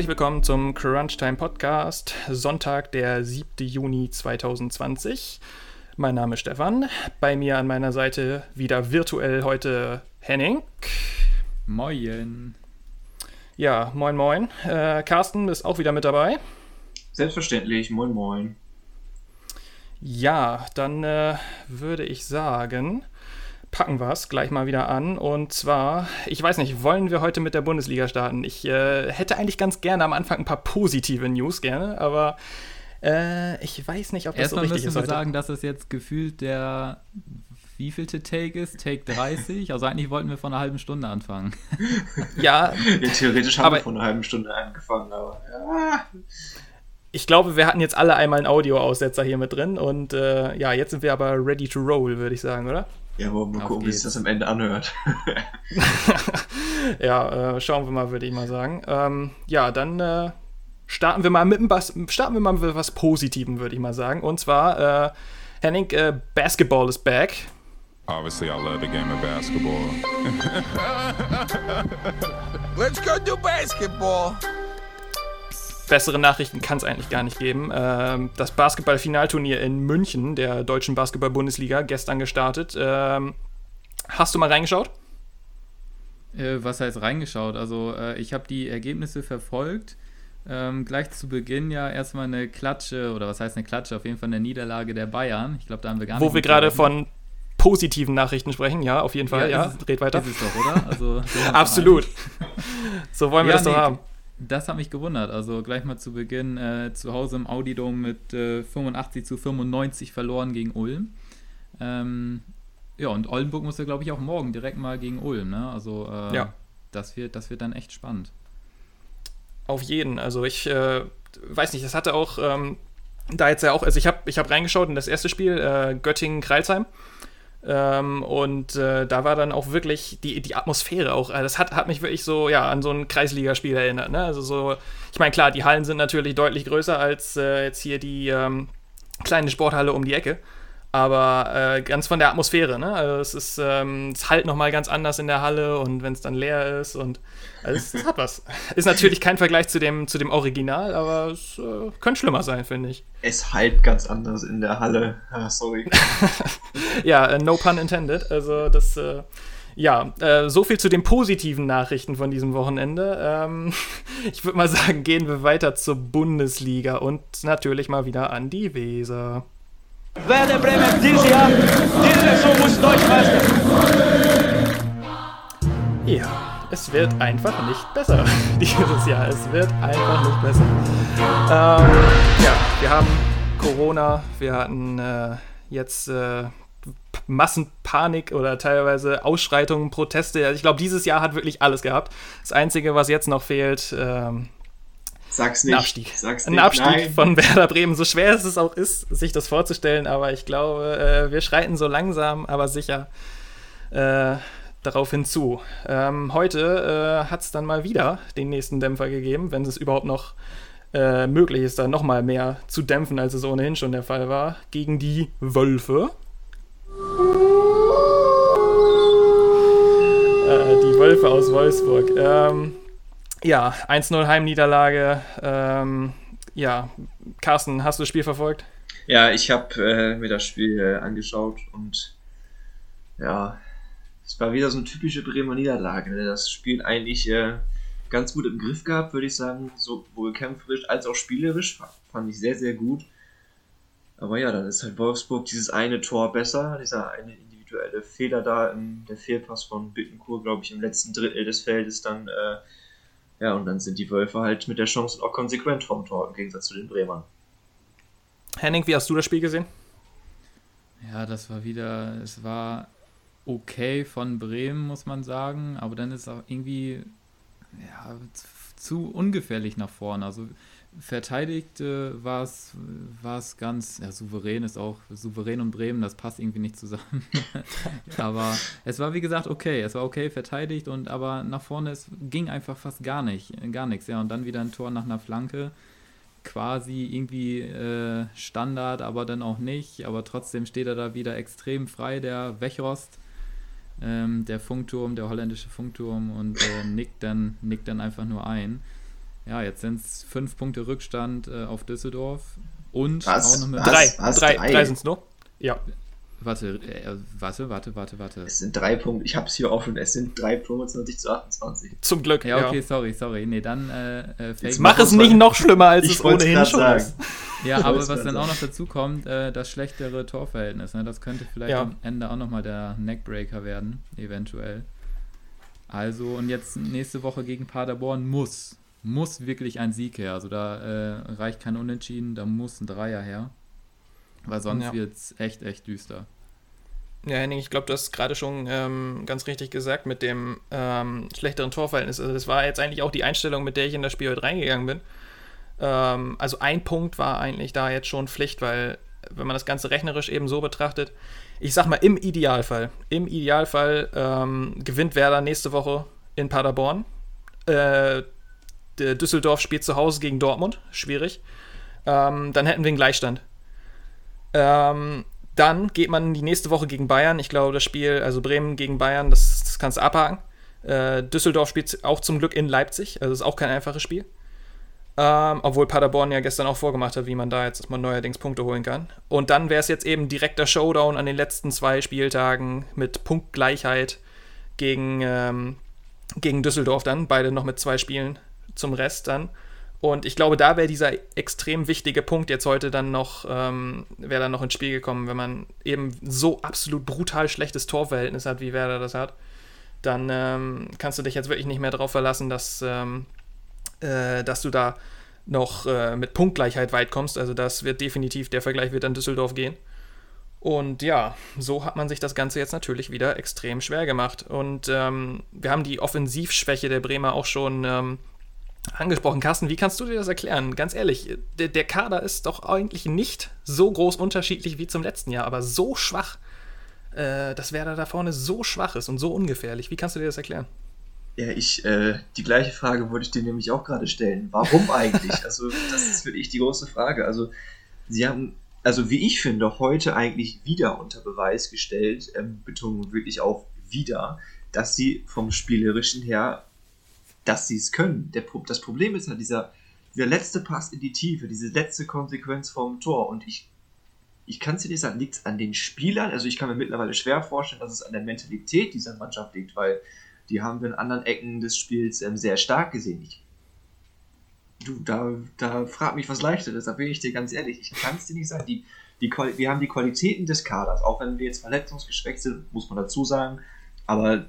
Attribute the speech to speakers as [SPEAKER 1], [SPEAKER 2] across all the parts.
[SPEAKER 1] Herzlich willkommen zum Crunchtime Podcast, Sonntag, der 7. Juni 2020. Mein Name ist Stefan. Bei mir an meiner Seite wieder virtuell heute Henning.
[SPEAKER 2] Moin.
[SPEAKER 1] Ja, moin, moin. Äh, Carsten ist auch wieder mit dabei.
[SPEAKER 3] Selbstverständlich, moin, moin.
[SPEAKER 1] Ja, dann äh, würde ich sagen, packen wir es gleich mal wieder an. Und zwar, ich weiß nicht, wollen wir heute mit der Bundesliga starten? Ich äh, hätte eigentlich ganz gerne am Anfang ein paar positive News gerne, aber äh, ich weiß nicht, ob das
[SPEAKER 2] Erstmal
[SPEAKER 1] so richtig
[SPEAKER 2] müssen
[SPEAKER 1] ist.
[SPEAKER 2] wir
[SPEAKER 1] heute.
[SPEAKER 2] sagen, dass es jetzt gefühlt der wievielte Take ist? Take 30? Also eigentlich wollten wir vor einer halben Stunde anfangen.
[SPEAKER 1] Ja,
[SPEAKER 3] Ja, theoretisch haben
[SPEAKER 1] Aber-
[SPEAKER 3] wir vor einer halben Stunde angefangen, aber ja.
[SPEAKER 1] ich glaube, wir hatten jetzt alle einmal einen Audioaussetzer hier mit drin und äh, ja, jetzt sind wir aber ready to roll, würde ich sagen, oder?
[SPEAKER 3] Ja, wollen wir gucken, wie sich
[SPEAKER 2] geht's.
[SPEAKER 3] das am Ende anhört.
[SPEAKER 1] ja, äh, schauen wir mal, würde ich mal sagen. Ähm, ja, dann äh, starten wir mal mit dem Bas starten wir mal mit was Positivem, würde ich mal sagen. Und zwar, äh, Henning, äh, Basketball is back.
[SPEAKER 4] Obviously, I love the game of basketball.
[SPEAKER 5] Let's go do basketball.
[SPEAKER 1] Bessere Nachrichten kann es eigentlich gar nicht geben. Ähm, das Basketball-Finalturnier in München der deutschen Basketball-Bundesliga gestern gestartet. Ähm, hast du mal reingeschaut?
[SPEAKER 2] Äh, was heißt reingeschaut? Also äh, ich habe die Ergebnisse verfolgt. Ähm, gleich zu Beginn ja erstmal eine Klatsche, oder was heißt eine Klatsche? Auf jeden Fall eine Niederlage der Bayern. Ich glaube, da haben wir gar nicht
[SPEAKER 1] Wo wir gerade von positiven Nachrichten sprechen, ja, auf jeden Fall, ja.
[SPEAKER 2] ist es-
[SPEAKER 1] Red weiter.
[SPEAKER 2] Ist es doch, oder? Also,
[SPEAKER 1] Absolut. so wollen wir
[SPEAKER 2] Ja,
[SPEAKER 1] das doch
[SPEAKER 2] nee,
[SPEAKER 1] haben.
[SPEAKER 2] Das hat mich gewundert. Also gleich mal zu Beginn äh, zu Hause im Audidom mit äh, 85 zu 95 verloren gegen Ulm. Ähm, ja, und Oldenburg muss ja, glaube ich, auch morgen direkt mal gegen Ulm. Ne? Also äh,
[SPEAKER 1] Ja.
[SPEAKER 2] das, wird, das wird dann echt spannend.
[SPEAKER 1] Auf jeden. Also ich äh, weiß nicht, das hatte auch ähm, da jetzt ja auch, also ich habe ich hab reingeschaut in das erste Spiel, äh, Göttingen-Kreilsheim. Ähm, und äh, da war dann auch wirklich die, die Atmosphäre auch, äh, das hat, hat mich wirklich so, ja, an so ein Kreisligaspiel erinnert. Ne? Also so, ich meine, klar, die Hallen sind natürlich deutlich größer als äh, jetzt hier die ähm, kleine Sporthalle um die Ecke. Aber äh, ganz von der Atmosphäre, ne? Also es ist, ähm, es halt nochmal ganz anders in der Halle und wenn es dann leer ist und also es, hat was. Ist natürlich kein Vergleich zu dem, zu dem Original, aber es äh, könnte schlimmer sein, finde ich.
[SPEAKER 3] Es halt ganz anders in der Halle. Ah, sorry.
[SPEAKER 1] Ja, äh, no pun intended. Also das, äh, ja, äh, so viel zu den positiven Nachrichten von diesem Wochenende. Ähm, ich würde mal sagen, gehen wir weiter zur Bundesliga und natürlich mal wieder an die Weser.
[SPEAKER 6] Werder Bremen dieses Jahr, diese Saison muss Deutschmeister.
[SPEAKER 1] Ja, es wird einfach nicht besser dieses Jahr. Es wird einfach nicht besser. Ähm, ja, wir haben Corona, wir hatten äh, jetzt äh, Massenpanik oder teilweise Ausschreitungen, Proteste. Also ich glaube, dieses Jahr hat wirklich alles gehabt. Das Einzige, was jetzt noch fehlt, ähm,
[SPEAKER 3] Sag's
[SPEAKER 1] ein
[SPEAKER 3] nicht.
[SPEAKER 1] Abstieg.
[SPEAKER 3] Sag's
[SPEAKER 1] Ein
[SPEAKER 3] nicht.
[SPEAKER 1] Abstieg
[SPEAKER 3] Nein.
[SPEAKER 1] von Werder Bremen, so schwer es auch ist, sich das vorzustellen, aber ich glaube, äh, wir schreiten so langsam, aber sicher äh, darauf hinzu. Ähm, heute äh, hat es dann mal wieder den nächsten Dämpfer gegeben, wenn es überhaupt noch äh, möglich ist, da noch mal mehr zu dämpfen, als es ohnehin schon der Fall war, gegen die Wölfe. Äh, die Wölfe aus Wolfsburg. Ähm, ja, 1-0 Heimniederlage. Ähm, ja, Carsten, hast du das Spiel verfolgt?
[SPEAKER 3] Ja, ich habe äh, mir das Spiel äh, angeschaut und ja, es war wieder so eine typische Bremer Niederlage. Ne? Das Spiel eigentlich äh, ganz gut im Griff gehabt, würde ich sagen. Sowohl kämpferisch als auch spielerisch. Fa- Fand ich sehr, sehr gut. Aber ja, dann ist halt Wolfsburg dieses eine Tor besser. Dieser eine individuelle Fehler da, im, der Fehlpass von Bittencourt, glaube ich, im letzten Drittel des Feldes dann. Äh, ja, und dann sind die Wölfe halt mit der Chance auch konsequent vom Tor im Gegensatz zu den Bremern.
[SPEAKER 1] Henning, wie hast du das Spiel gesehen?
[SPEAKER 2] Ja, das war wieder, es war okay von Bremen, muss man sagen, aber dann ist auch irgendwie ja, zu ungefährlich nach vorne. Also verteidigt äh, war es war es ganz ja, souverän ist auch souverän und Bremen, das passt irgendwie nicht zusammen. aber es war wie gesagt okay, es war okay verteidigt und aber nach vorne es ging einfach fast gar nicht, gar nichts. Ja und dann wieder ein Tor nach einer Flanke, quasi irgendwie äh, Standard, aber dann auch nicht. Aber trotzdem steht er da wieder extrem frei, der Wechrost. Ähm, der Funkturm, der holländische Funkturm und äh, nickt, dann, nickt dann einfach nur ein. ja, jetzt sind es fünf Punkte Rückstand äh, auf Düsseldorf und
[SPEAKER 3] Was?
[SPEAKER 2] auch noch mit.
[SPEAKER 3] Was?
[SPEAKER 1] drei,
[SPEAKER 3] was?
[SPEAKER 1] drei,
[SPEAKER 3] Drei?
[SPEAKER 1] drei sind es nur. Ja.
[SPEAKER 2] Warte, äh, warte, warte, warte, warte.
[SPEAKER 3] Es sind drei Punkte. Ich habe es hier offen. Es sind drei 25 zu 28.
[SPEAKER 1] Zum Glück.
[SPEAKER 2] Ja, okay, sorry, sorry. Nee, dann äh, äh, fake
[SPEAKER 1] Mach es nicht noch schlimmer, als
[SPEAKER 3] Ich
[SPEAKER 1] es ohnehin schon
[SPEAKER 3] sagen.
[SPEAKER 1] ist.
[SPEAKER 2] Ja,
[SPEAKER 3] Ich
[SPEAKER 2] aber was dann auch noch dazu kommt, äh, das schlechtere Torverhältnis. Ne? Das könnte vielleicht
[SPEAKER 1] Ja.
[SPEAKER 2] am Ende auch nochmal der Neckbreaker werden, eventuell. Also, und jetzt nächste Woche gegen Paderborn muss, muss wirklich ein Sieg her. Also da äh, reicht kein Unentschieden, da muss ein Dreier her. Weil sonst
[SPEAKER 1] Ja.
[SPEAKER 2] wird's echt, echt düster.
[SPEAKER 1] Ja, Henning, ich glaube, du hast gerade schon ähm, ganz richtig gesagt mit dem ähm, schlechteren Torverhältnis. Also das war jetzt eigentlich auch die Einstellung, mit der ich in das Spiel heute reingegangen bin. Ähm, also ein Punkt war eigentlich da jetzt schon Pflicht, weil wenn man das Ganze rechnerisch eben so betrachtet, ich sag mal im Idealfall, im Idealfall ähm, gewinnt Werder nächste Woche in Paderborn. Äh, Düsseldorf spielt zu Hause gegen Dortmund, schwierig. Ähm, dann hätten wir einen Gleichstand. Ähm, dann geht man die nächste Woche gegen Bayern. Ich glaube, das Spiel, also Bremen gegen Bayern, das, das kannst du abhaken. Äh, Düsseldorf spielt auch zum Glück in Leipzig, also ist auch kein einfaches Spiel. Ähm, obwohl Paderborn ja gestern auch vorgemacht hat, wie man da jetzt mal neuerdings Punkte holen kann. Und dann wäre es jetzt eben direkter Showdown an den letzten zwei Spieltagen mit Punktgleichheit gegen, ähm, gegen Düsseldorf dann. Beide noch mit zwei Spielen zum Rest dann. Und ich glaube, da wäre dieser extrem wichtige Punkt jetzt heute dann noch, ähm, wäre dann noch ins Spiel gekommen, wenn man eben so absolut brutal schlechtes Torverhältnis hat, wie Werder das hat. Dann ähm, kannst du dich jetzt wirklich nicht mehr darauf verlassen, dass, ähm, äh, dass du da noch äh, mit Punktgleichheit weit kommst. Also das wird definitiv, der Vergleich wird an Düsseldorf gehen. Und ja, so hat man sich das Ganze jetzt natürlich wieder extrem schwer gemacht. Und ähm, wir haben die Offensivschwäche der Bremer auch schon ähm, angesprochen. Carsten, wie kannst du dir das erklären? Ganz ehrlich, der, der Kader ist doch eigentlich nicht so groß unterschiedlich wie zum letzten Jahr, aber so schwach, äh, dass Werder da vorne so schwach ist und so ungefährlich. Wie kannst du dir das erklären?
[SPEAKER 3] Ja, ich, äh, die gleiche Frage wollte ich dir nämlich auch gerade stellen. Warum eigentlich? also, das ist für dich die große Frage. Also, sie haben, also wie ich finde, heute eigentlich wieder unter Beweis gestellt, ähm, Betonung wirklich auf wieder, dass sie vom Spielerischen her, dass sie es können. Der, das Problem ist halt dieser, dieser letzte Pass in die Tiefe, diese letzte Konsequenz vom Tor. Und ich, ich kann es dir nicht sagen, liegt es an den Spielern? Also, ich kann mir mittlerweile schwer vorstellen, dass es an der Mentalität dieser Mannschaft liegt, weil die haben wir in anderen Ecken des Spiels ähm, sehr stark gesehen. Ich, du, da, da frag mich was leichteres, da bin ich dir ganz ehrlich. Ich kann es dir nicht sagen. Die, die, wir haben die Qualitäten des Kaders, auch wenn wir jetzt verletzungsgeschwächt sind, muss man dazu sagen. Aber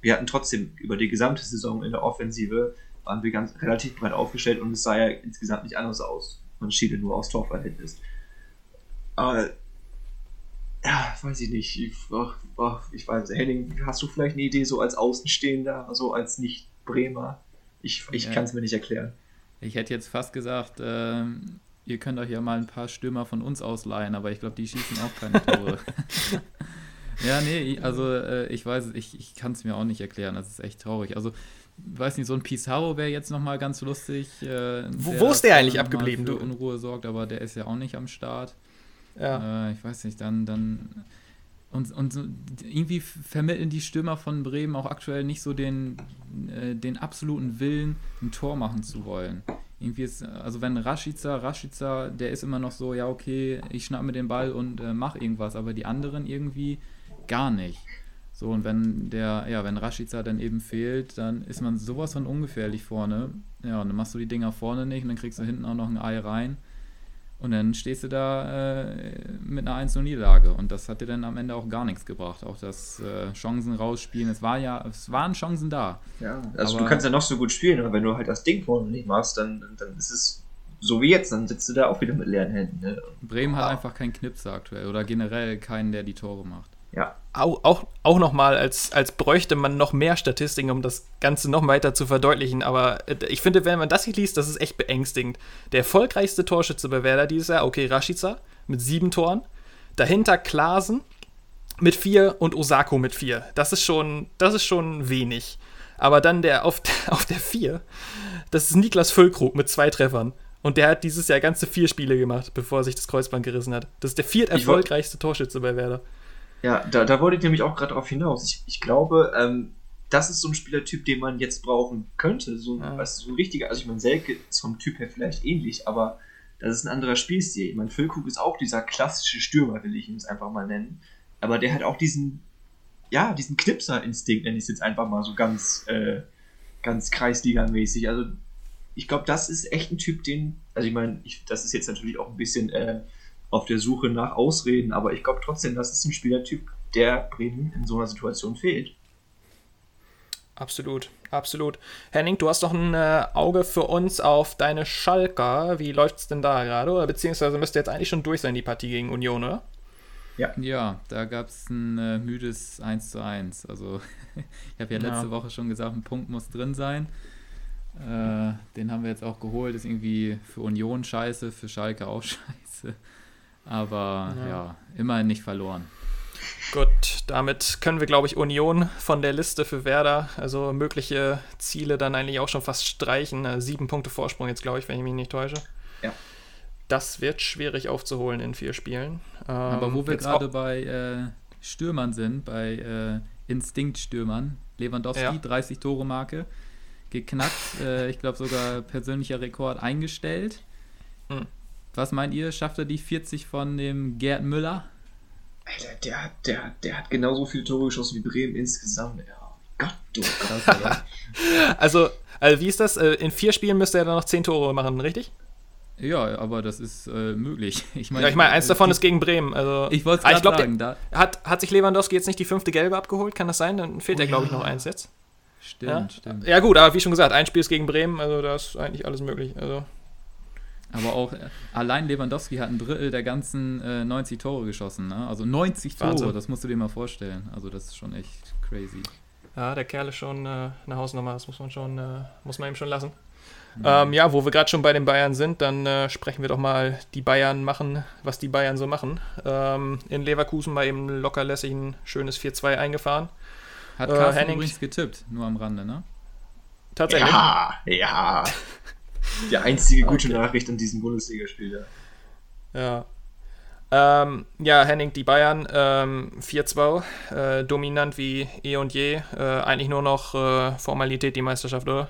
[SPEAKER 3] wir hatten trotzdem über die gesamte Saison in der Offensive, waren wir ganz relativ breit aufgestellt und es sah ja insgesamt nicht anders aus. Man schiede nur aufs Torverhältnis. Aber ja, weiß ich nicht. Ich, ach, ach, ich weiß, Henning, hast du vielleicht eine Idee so als Außenstehender, so als Nicht-Bremer? Ich, ich
[SPEAKER 2] Ja.
[SPEAKER 3] kann es mir nicht erklären.
[SPEAKER 2] Ich hätte jetzt fast gesagt, ähm, ihr könnt euch ja mal ein paar Stürmer von uns ausleihen, aber ich glaube, die schießen auch keine Tore. ja, nee, also äh, ich weiß, es, ich, ich kann es mir auch nicht erklären. Das ist echt traurig. Also, weiß nicht, so ein Pizarro wäre jetzt nochmal ganz lustig. Äh,
[SPEAKER 1] Wo- wo ist der eigentlich abgeblieben,
[SPEAKER 2] Für
[SPEAKER 1] du?
[SPEAKER 2] Unruhe sorgt, aber der ist ja auch nicht am Start.
[SPEAKER 1] Ja.
[SPEAKER 2] Äh, ich weiß nicht, dann, dann. Und, und irgendwie vermitteln die Stürmer von Bremen auch aktuell nicht so den, äh, den absoluten Willen, ein Tor machen zu wollen. Irgendwie ist, also wenn Rashica, Rashica, der ist immer noch so, ja, okay, ich schnapp mir den Ball und äh, mach irgendwas, aber die anderen irgendwie gar nicht. So, und wenn der, ja, wenn Rashica dann eben fehlt, dann ist man sowas von ungefährlich vorne. Ja, und dann machst du die Dinger vorne nicht und dann kriegst du hinten auch noch ein Ei rein. Und dann stehst du da äh, mit einer 1-0-Niederlage. Und das hat dir dann am Ende auch gar nichts gebracht. Auch das äh, Chancen rausspielen. Es war ja, es waren Chancen da.
[SPEAKER 3] Ja, also
[SPEAKER 2] Aber-
[SPEAKER 3] du kannst ja noch so gut spielen, aber wenn du halt das Ding vorne nicht machst, dann, dann ist es so wie jetzt, dann sitzt du da auch wieder mit leeren Händen. Ne?
[SPEAKER 2] Bremen hat
[SPEAKER 3] Ah.
[SPEAKER 2] einfach keinen Knipser aktuell. Oder generell keinen, der die Tore macht.
[SPEAKER 3] Ja,
[SPEAKER 1] Auch, auch, auch nochmal, als, als bräuchte man noch mehr Statistiken, um das Ganze noch weiter zu verdeutlichen. Aber äh, ich finde, wenn man das hier liest, das ist echt beängstigend. Der erfolgreichste Torschütze bei Werder dieses Jahr, okay, Rashica mit sieben Toren. Dahinter Klaasen mit vier und Osako mit vier. Das ist schon, das ist schon wenig. Aber dann der auf, auf der vier, das ist Niklas Füllkrug mit zwei Treffern. Und der hat dieses Jahr ganze vier Spiele gemacht, bevor er sich das Kreuzband gerissen hat. Das ist der vierterfolgreichste Torschütze bei Werder.
[SPEAKER 3] Ja da, da wollte ich nämlich auch gerade drauf hinaus. Ich, ich glaube, ähm, das ist so ein Spielertyp, den man jetzt brauchen könnte. So,
[SPEAKER 1] Ja.
[SPEAKER 3] was, so ein richtiger, also ich meine, Selke ist vom Typ her vielleicht ähnlich, aber das ist ein anderer Spielstil. Ich meine, Füllkrug ist auch dieser klassische Stürmer, will ich ihn jetzt einfach mal nennen. Aber der hat auch diesen, ja, diesen Knipser-Instinkt, nenne ich es jetzt einfach mal so ganz, äh, ganz Kreisliga-mäßig. Also ich glaube, das ist echt ein Typ, den, also ich meine, ich, das ist jetzt natürlich auch ein bisschen äh, auf der Suche nach Ausreden, aber ich glaube trotzdem, das ist ein Spielertyp, der Bremen in so einer Situation fehlt.
[SPEAKER 1] Absolut, absolut. Henning, du hast doch ein äh, Auge für uns auf deine Schalker. Wie läuft's denn da gerade? Oder beziehungsweise müsste jetzt eigentlich schon durch sein, die Partie gegen Union, oder?
[SPEAKER 2] Ja, da gab es ein äh, müdes 1 zu 1. Also, ich habe ja letzte
[SPEAKER 1] Ja.
[SPEAKER 2] Woche schon gesagt, ein Punkt muss drin sein. Äh, den haben wir jetzt auch geholt. Ist irgendwie für Union scheiße, für Schalke auch scheiße. Aber
[SPEAKER 1] Ja.
[SPEAKER 2] ja, immerhin nicht verloren.
[SPEAKER 1] Gut, damit können wir, glaube ich, Union von der Liste für Werder, also mögliche Ziele dann eigentlich auch schon fast streichen. Äh, sieben Punkte Vorsprung jetzt, glaube ich, wenn ich mich nicht täusche.
[SPEAKER 3] Ja.
[SPEAKER 1] Das wird schwierig aufzuholen in vier Spielen. Ähm,
[SPEAKER 2] Aber wo wir gerade bei äh, Stürmern sind, bei äh, Instinktstürmern, Lewandowski,
[SPEAKER 1] Ja.
[SPEAKER 2] 30 Tore Marke, geknackt, äh, ich glaube sogar persönlicher Rekord eingestellt.
[SPEAKER 1] Hm.
[SPEAKER 2] Was meint ihr, schafft er die 40 von dem Gerd Müller?
[SPEAKER 3] Alter, der, hat- der, hat- der hat genauso viele Tore geschossen wie Bremen insgesamt. Ja, Gott, du Gott.
[SPEAKER 1] Also, also, wie ist das? Äh, In vier Spielen müsste er dann noch zehn Tore machen, richtig?
[SPEAKER 2] ja, aber das ist äh, möglich. Ich meine,
[SPEAKER 1] Ja, ich meine, eins davon
[SPEAKER 2] die-
[SPEAKER 1] ist gegen Bremen. Also,
[SPEAKER 2] Ich wollte
[SPEAKER 1] Ah,
[SPEAKER 2] es
[SPEAKER 1] glaub,
[SPEAKER 2] gerade sagen, da,
[SPEAKER 1] der- hat, hat sich Lewandowski jetzt nicht die fünfte Gelbe abgeholt? Kann das sein? Dann fehlt
[SPEAKER 2] Oh
[SPEAKER 1] ja, glaube ich, noch eins jetzt.
[SPEAKER 2] stimmt,
[SPEAKER 1] Ja?
[SPEAKER 2] stimmt.
[SPEAKER 1] Ja, gut, aber wie schon gesagt, ein Spiel ist gegen Bremen, also da ist eigentlich alles möglich. Also,
[SPEAKER 2] Aber auch äh, allein Lewandowski hat ein Drittel der ganzen äh, 90 Tore geschossen. Ne? Also 90 Tore,
[SPEAKER 1] Wahnsinn.
[SPEAKER 2] das musst du dir mal vorstellen. Also das ist schon echt crazy.
[SPEAKER 1] ja, der Kerl ist schon äh, eine Hausnummer, das muss man schon, äh, muss man ihm schon lassen. Ähm, ja, wo wir gerade schon bei den Bayern sind, dann äh, sprechen wir doch mal die Bayern machen, was die Bayern so machen. Ähm, in Leverkusen mal eben locker lässig ein schönes 4-2 eingefahren.
[SPEAKER 2] Hat
[SPEAKER 1] Äh,
[SPEAKER 2] Carsten
[SPEAKER 1] Henning-
[SPEAKER 2] übrigens getippt, nur am Rande, ne?
[SPEAKER 1] Tatsächlich.
[SPEAKER 3] Ja, ja. Die einzige gute Nachricht an diesem Bundesligaspiel. Ja.
[SPEAKER 1] Ja. Ähm, ja, Henning, die Bayern, ähm, 4-2, äh, dominant wie eh und je. Äh, eigentlich nur noch äh, Formalität, die Meisterschaft, oder?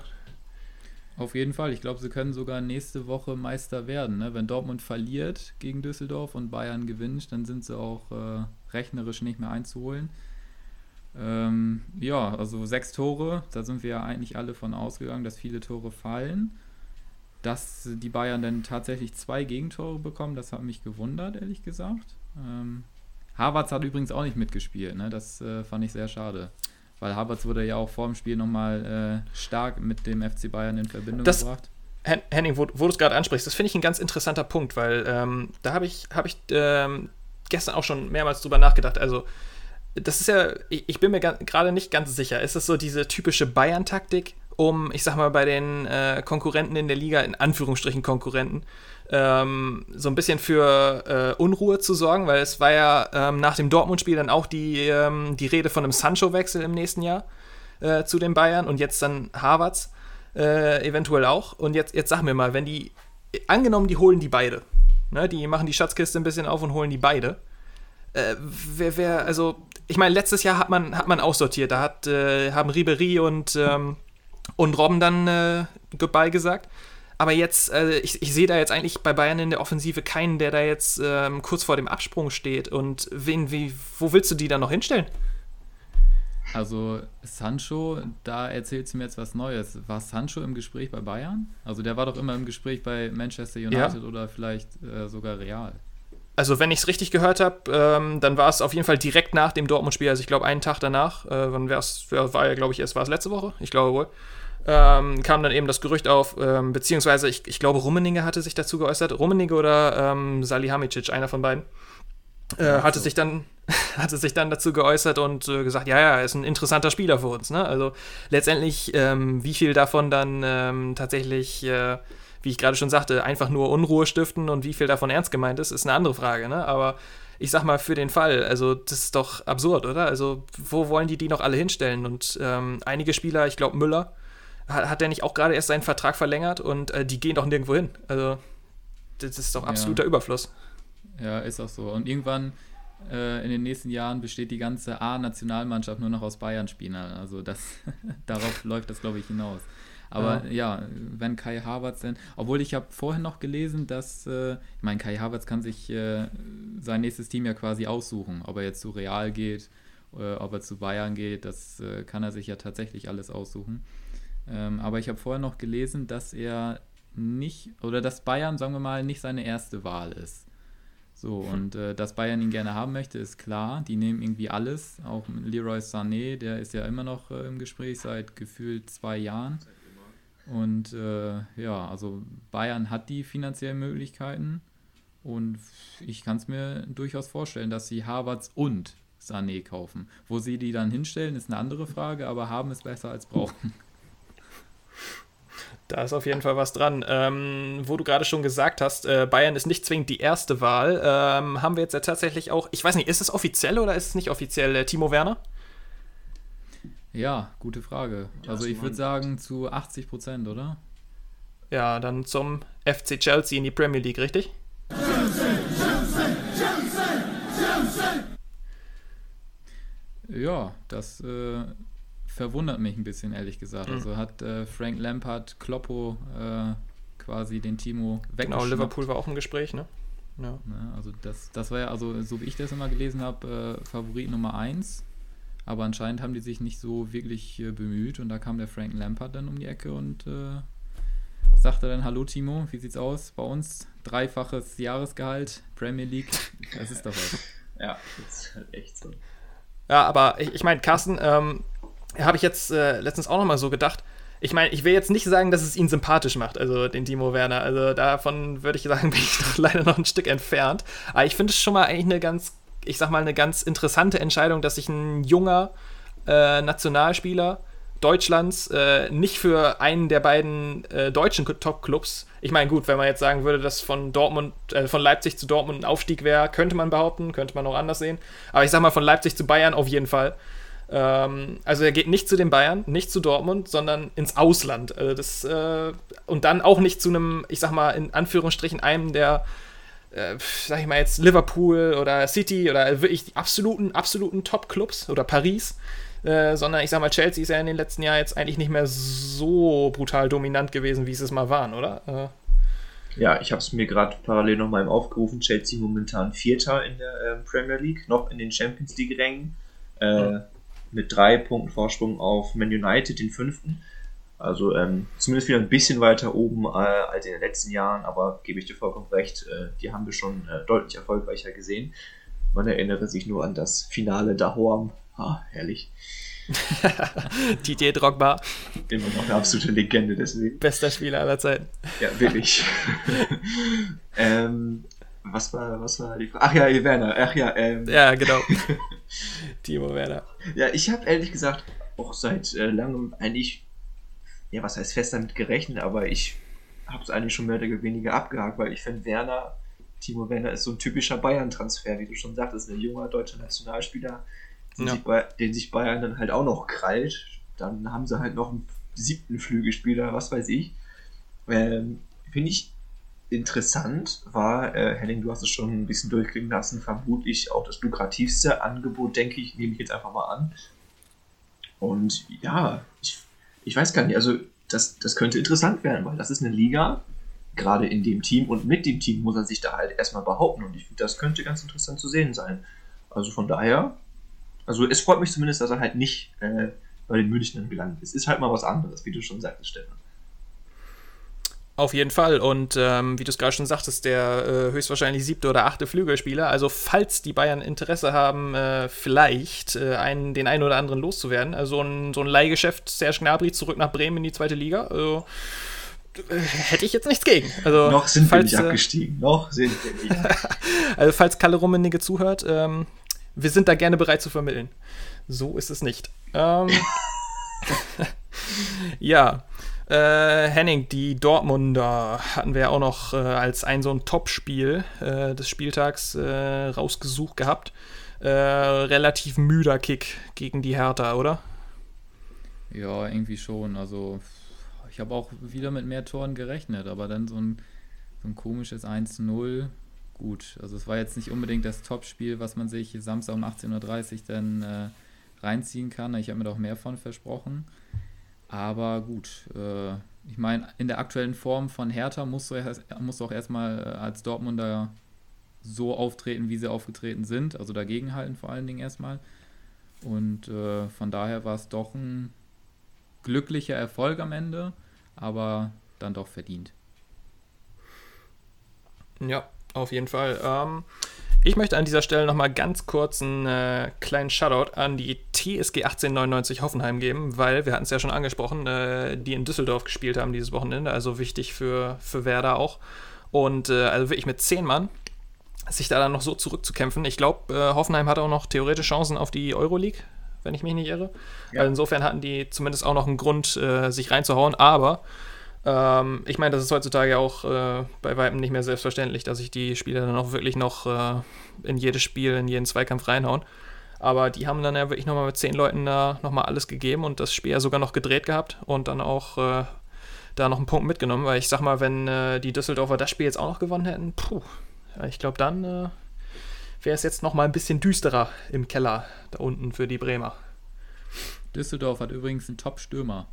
[SPEAKER 2] Auf jeden Fall. Ich glaube, sie können sogar nächste Woche Meister werden. Ne? Wenn Dortmund verliert gegen Düsseldorf und Bayern gewinnt, dann sind sie auch äh, rechnerisch nicht mehr einzuholen. Ähm, ja, also sechs Tore, da sind wir ja eigentlich alle von ausgegangen, dass viele Tore fallen. Dass die Bayern dann tatsächlich zwei Gegentore bekommen, das hat mich gewundert, ehrlich gesagt. Ähm, Havertz hat übrigens auch nicht mitgespielt, ne? das äh, fand ich sehr schade. Weil Havertz wurde ja auch vor dem Spiel nochmal äh, stark mit dem FC Bayern in Verbindung
[SPEAKER 1] Das-
[SPEAKER 2] gebracht.
[SPEAKER 1] Hen Henning, wo, wo du es gerade ansprichst, das finde ich ein ganz interessanter Punkt, weil ähm, da habe ich, hab ich ähm, gestern auch schon mehrmals drüber nachgedacht. Also, das ist ja, ich, ich bin mir gerade nicht ganz sicher. Ist das so diese typische Bayern-Taktik, um, ich sag mal, bei den äh, Konkurrenten in der Liga, in Anführungsstrichen Konkurrenten, ähm, so ein bisschen für äh, Unruhe zu sorgen, weil es war ja ähm, nach dem Dortmund-Spiel dann auch die, ähm, die Rede von einem Sancho-Wechsel im nächsten Jahr äh, zu den Bayern und jetzt dann Harvards äh, eventuell auch. Und jetzt, jetzt sag mir mal, wenn die, angenommen, die holen die beide, ne, die machen die Schatzkiste ein bisschen auf und holen die beide. Äh, wer, wer, also, ich meine, letztes Jahr hat man, hat man aussortiert. Da hat, äh, haben Ribery und, ähm, und Robben dann äh, Goodbye gesagt. Aber jetzt, äh, ich, ich sehe da jetzt eigentlich bei Bayern in der Offensive keinen, der da jetzt ähm, kurz vor dem Absprung steht. Und wen, wie, wo willst du die dann noch hinstellen?
[SPEAKER 2] Also Sancho, da erzählst du mir jetzt was Neues. War Sancho im Gespräch bei Bayern? Also der war doch immer im Gespräch bei Manchester United oder vielleicht äh, sogar Real.
[SPEAKER 1] Also, wenn ich es richtig gehört habe, ähm, dann war es auf jeden Fall direkt nach dem Dortmund-Spiel. Also, ich glaube, einen Tag danach, äh, wann wär's, war ja, glaube ich, erst war es letzte Woche, ich glaube wohl, ähm, kam dann eben das Gerücht auf, ähm, beziehungsweise ich, ich glaube, Rummenigge hatte sich dazu geäußert. Rummenigge oder ähm, Salihamidzic, einer von beiden, äh, hatte, sich dann, hatte sich dann dazu geäußert und äh, gesagt, ja, ja, er ist ein interessanter Spieler für uns. Ne? Also, letztendlich, ähm, wie viel davon dann ähm, tatsächlich. Äh, wie ich gerade schon sagte, einfach nur Unruhe stiften und wie viel davon ernst gemeint ist, ist eine andere Frage, ne? Aber ich sag mal, für den Fall, also das ist doch absurd, oder? Also, wo wollen die die noch alle hinstellen? Und ähm, einige Spieler, ich glaube Müller, hat, hat der nicht auch gerade erst seinen Vertrag verlängert und äh, die gehen doch nirgendwo hin. Also, das ist doch
[SPEAKER 2] Ja.
[SPEAKER 1] absoluter Überfluss.
[SPEAKER 2] Ja, ist auch so. Und irgendwann, äh, in den nächsten Jahren besteht die ganze A-Nationalmannschaft nur noch aus Bayern-Spielern. Also das, darauf läuft das, glaube ich, hinaus. Aber ja. ja, wenn Kai Havertz denn, obwohl ich habe vorhin noch gelesen, dass, äh, ich meine, Kai Havertz kann sich äh, sein nächstes Team ja quasi aussuchen, ob er jetzt zu Real geht, äh, ob er zu Bayern geht, das äh, kann er sich ja tatsächlich alles aussuchen. Ähm, aber ich habe vorher noch gelesen, dass er nicht, oder dass Bayern, sagen wir mal, nicht seine erste Wahl ist. So, und äh, dass Bayern ihn gerne haben möchte, ist klar. Die nehmen irgendwie alles. Auch Leroy Sané, der ist ja immer noch äh, im Gespräch seit gefühlt zwei Jahren. Und äh, ja, also Bayern hat die finanziellen Möglichkeiten. Und ich kann es mir durchaus vorstellen, dass sie Harvards und Sané kaufen. Wo sie die dann hinstellen, ist eine andere Frage, aber haben es besser als brauchen.
[SPEAKER 1] Da ist auf jeden Fall was dran. Ähm, wo du gerade schon gesagt hast, äh, Bayern ist nicht zwingend die erste Wahl. Ähm, haben wir jetzt ja tatsächlich auch, ich weiß nicht, ist es offiziell oder ist es nicht offiziell, äh, Timo Werner?
[SPEAKER 2] Ja, gute Frage. Ja, also ich würde sagen zu 80 Prozent, oder?
[SPEAKER 1] Ja, dann zum FC Chelsea in die Premier League, richtig?
[SPEAKER 2] Ja, das äh, verwundert mich ein bisschen, ehrlich gesagt. Mhm. Also hat äh, Frank Lampard Kloppo äh, quasi den Timo
[SPEAKER 1] weg. Genau, Liverpool war auch im Gespräch, ne?
[SPEAKER 2] Ja. ja. Ne, also das, das war ja, also so wie ich das immer gelesen habe, äh, Favorit Nummer 1. Aber anscheinend haben die sich nicht so wirklich äh, bemüht und da kam der Frank Lampard dann um die Ecke und äh, sagte dann, hallo Timo, wie sieht's aus bei uns? Dreifaches Jahresgehalt, Premier League, das ist doch was.
[SPEAKER 3] ja, das ist halt echt so.
[SPEAKER 1] Ja, aber ich, ich meine, Carsten, ähm, habe ich jetzt äh, letztens auch nochmal so gedacht. Ich meine, ich will jetzt nicht sagen, dass es ihn sympathisch macht, also den Timo Werner. Also davon würde ich sagen, bin ich doch leider noch ein Stück entfernt. Aber ich finde es schon mal eigentlich eine ganz, ich sag mal, eine ganz interessante Entscheidung, dass sich ein junger äh, Nationalspieler Deutschlands äh, nicht für einen der beiden äh, deutschen Top-Clubs. Ich meine, gut, wenn man jetzt sagen würde, dass von Dortmund, äh, von Leipzig zu Dortmund ein Aufstieg wäre, könnte man behaupten, könnte man auch anders sehen. Aber ich sag mal, von Leipzig zu Bayern auf jeden Fall. Ähm, also er geht nicht zu den Bayern, nicht zu Dortmund, sondern ins Ausland. Also das, äh, und dann auch nicht zu einem, ich sag mal, in Anführungsstrichen einem der, äh, sag ich mal jetzt, Liverpool oder City oder wirklich die absoluten, absoluten Top-Clubs oder Paris. Äh, sondern ich sag mal, Chelsea ist ja in den letzten Jahren jetzt eigentlich nicht mehr so brutal dominant gewesen, wie sie es mal waren, oder?
[SPEAKER 3] Äh. Ja, ich habe es mir gerade parallel nochmal aufgerufen. Chelsea momentan Vierter in der äh, Premier League, noch in den Champions League-Rängen. Mhm mit drei Punkten Vorsprung auf Man United, den fünften. Also ähm, zumindest wieder ein bisschen weiter oben äh, als in den letzten Jahren, aber gebe ich dir vollkommen recht, äh, die haben wir schon äh, deutlich erfolgreicher gesehen. Man erinnere sich nur an das Finale Dahorm. Ah, herrlich.
[SPEAKER 1] Didier Drogba.
[SPEAKER 3] Immer noch eine absolute Legende deswegen.
[SPEAKER 1] Bester Spieler aller Zeiten.
[SPEAKER 3] Ja, wirklich. ähm, was war, was war die Frage? Ach ja, Werner. Ach ja, ähm.
[SPEAKER 1] Ja, genau. Timo Werner.
[SPEAKER 3] Ja, ich habe ehrlich gesagt auch seit äh, langem eigentlich, ja, was heißt fest damit gerechnet, aber ich habe es eigentlich schon mehr oder weniger abgehakt, weil ich finde, Werner, Timo Werner ist so ein typischer Bayern-Transfer, wie du schon sagtest, ein junger deutscher Nationalspieler, den, ja. sich, bei, den sich Bayern dann halt auch noch krallt. Dann haben sie halt noch einen siebten Flügelspieler, was weiß ich. Ähm, finde ich interessant war, äh, Henning, du hast es schon ein bisschen durchklingen lassen, vermutlich auch das lukrativste Angebot, denke ich, nehme ich jetzt einfach mal an. Und ja, ich, ich weiß gar nicht, also das, das könnte interessant werden, weil das ist eine Liga, gerade in dem Team und mit dem Team muss er sich da halt erstmal behaupten und ich finde, das könnte ganz interessant zu sehen sein. Also von daher, also es freut mich zumindest, dass er halt nicht äh, bei den Münchnern gelandet ist. Ist halt mal was anderes, wie du schon sagtest, Stefan.
[SPEAKER 1] Auf jeden Fall. Und ähm, wie du es gerade schon sagtest, der äh, höchstwahrscheinlich siebte oder achte Flügelspieler. Also, falls die Bayern Interesse haben, äh, vielleicht äh, einen, den einen oder anderen loszuwerden, also ein, so ein Leihgeschäft, Serge Gnabry zurück nach Bremen in die zweite Liga, also, äh, hätte ich jetzt nichts gegen. Also,
[SPEAKER 3] Noch sind falls, wir nicht äh, abgestiegen. Noch sind wir nicht.
[SPEAKER 1] also, falls Kalle Rummenigge zuhört, ähm, wir sind da gerne bereit zu vermitteln. So ist es nicht. Ähm, ja. Äh, Henning, die Dortmunder hatten wir ja auch noch äh, als ein so ein Top-Spiel äh, des Spieltags äh, rausgesucht gehabt. Äh, relativ müder Kick gegen die Hertha, oder?
[SPEAKER 2] Ja, irgendwie schon. Also ich habe auch wieder mit mehr Toren gerechnet, aber dann so ein, so ein komisches 1-0. gut. Also es war jetzt nicht unbedingt das Topspiel, was man sich Samstag um 18.30 Uhr dann äh, reinziehen kann. Ich habe mir doch mehr von versprochen. Aber gut, äh, ich meine, in der aktuellen Form von Hertha musst du, erst, musst du auch erstmal äh, als Dortmunder so auftreten, wie sie aufgetreten sind. Also dagegenhalten vor allen Dingen erstmal. Und äh, von daher war es doch ein glücklicher Erfolg am Ende, aber dann doch verdient.
[SPEAKER 1] Ja, auf jeden Fall. Ähm, ich möchte an dieser Stelle nochmal ganz kurz einen äh, kleinen Shoutout an die TSG 1899 Hoffenheim geben, weil wir hatten es ja schon angesprochen, äh, die in Düsseldorf gespielt haben dieses Wochenende, also wichtig für, für Werder auch. Und äh, also wirklich mit zehn Mann sich da dann noch so zurückzukämpfen. Ich glaube, äh, Hoffenheim hat auch noch theoretische Chancen auf die Euroleague, wenn ich mich nicht irre. Ja. Also insofern hatten die zumindest auch noch einen Grund, äh, sich reinzuhauen, aber ähm, ich meine, das ist heutzutage auch äh, bei Weitem nicht mehr selbstverständlich, dass sich die Spieler dann auch wirklich noch äh, in jedes Spiel, in jeden Zweikampf reinhauen. Aber die haben dann ja wirklich nochmal mit zehn Leuten da nochmal alles gegeben und das Spiel ja sogar noch gedreht gehabt und dann auch äh, da noch einen Punkt mitgenommen, weil ich sag mal, wenn äh, die Düsseldorfer das Spiel jetzt auch noch gewonnen hätten, puh, ich glaube, dann äh, wäre es jetzt nochmal ein bisschen düsterer im Keller da unten für die Bremer.
[SPEAKER 2] Düsseldorf hat übrigens einen Top-Stürmer.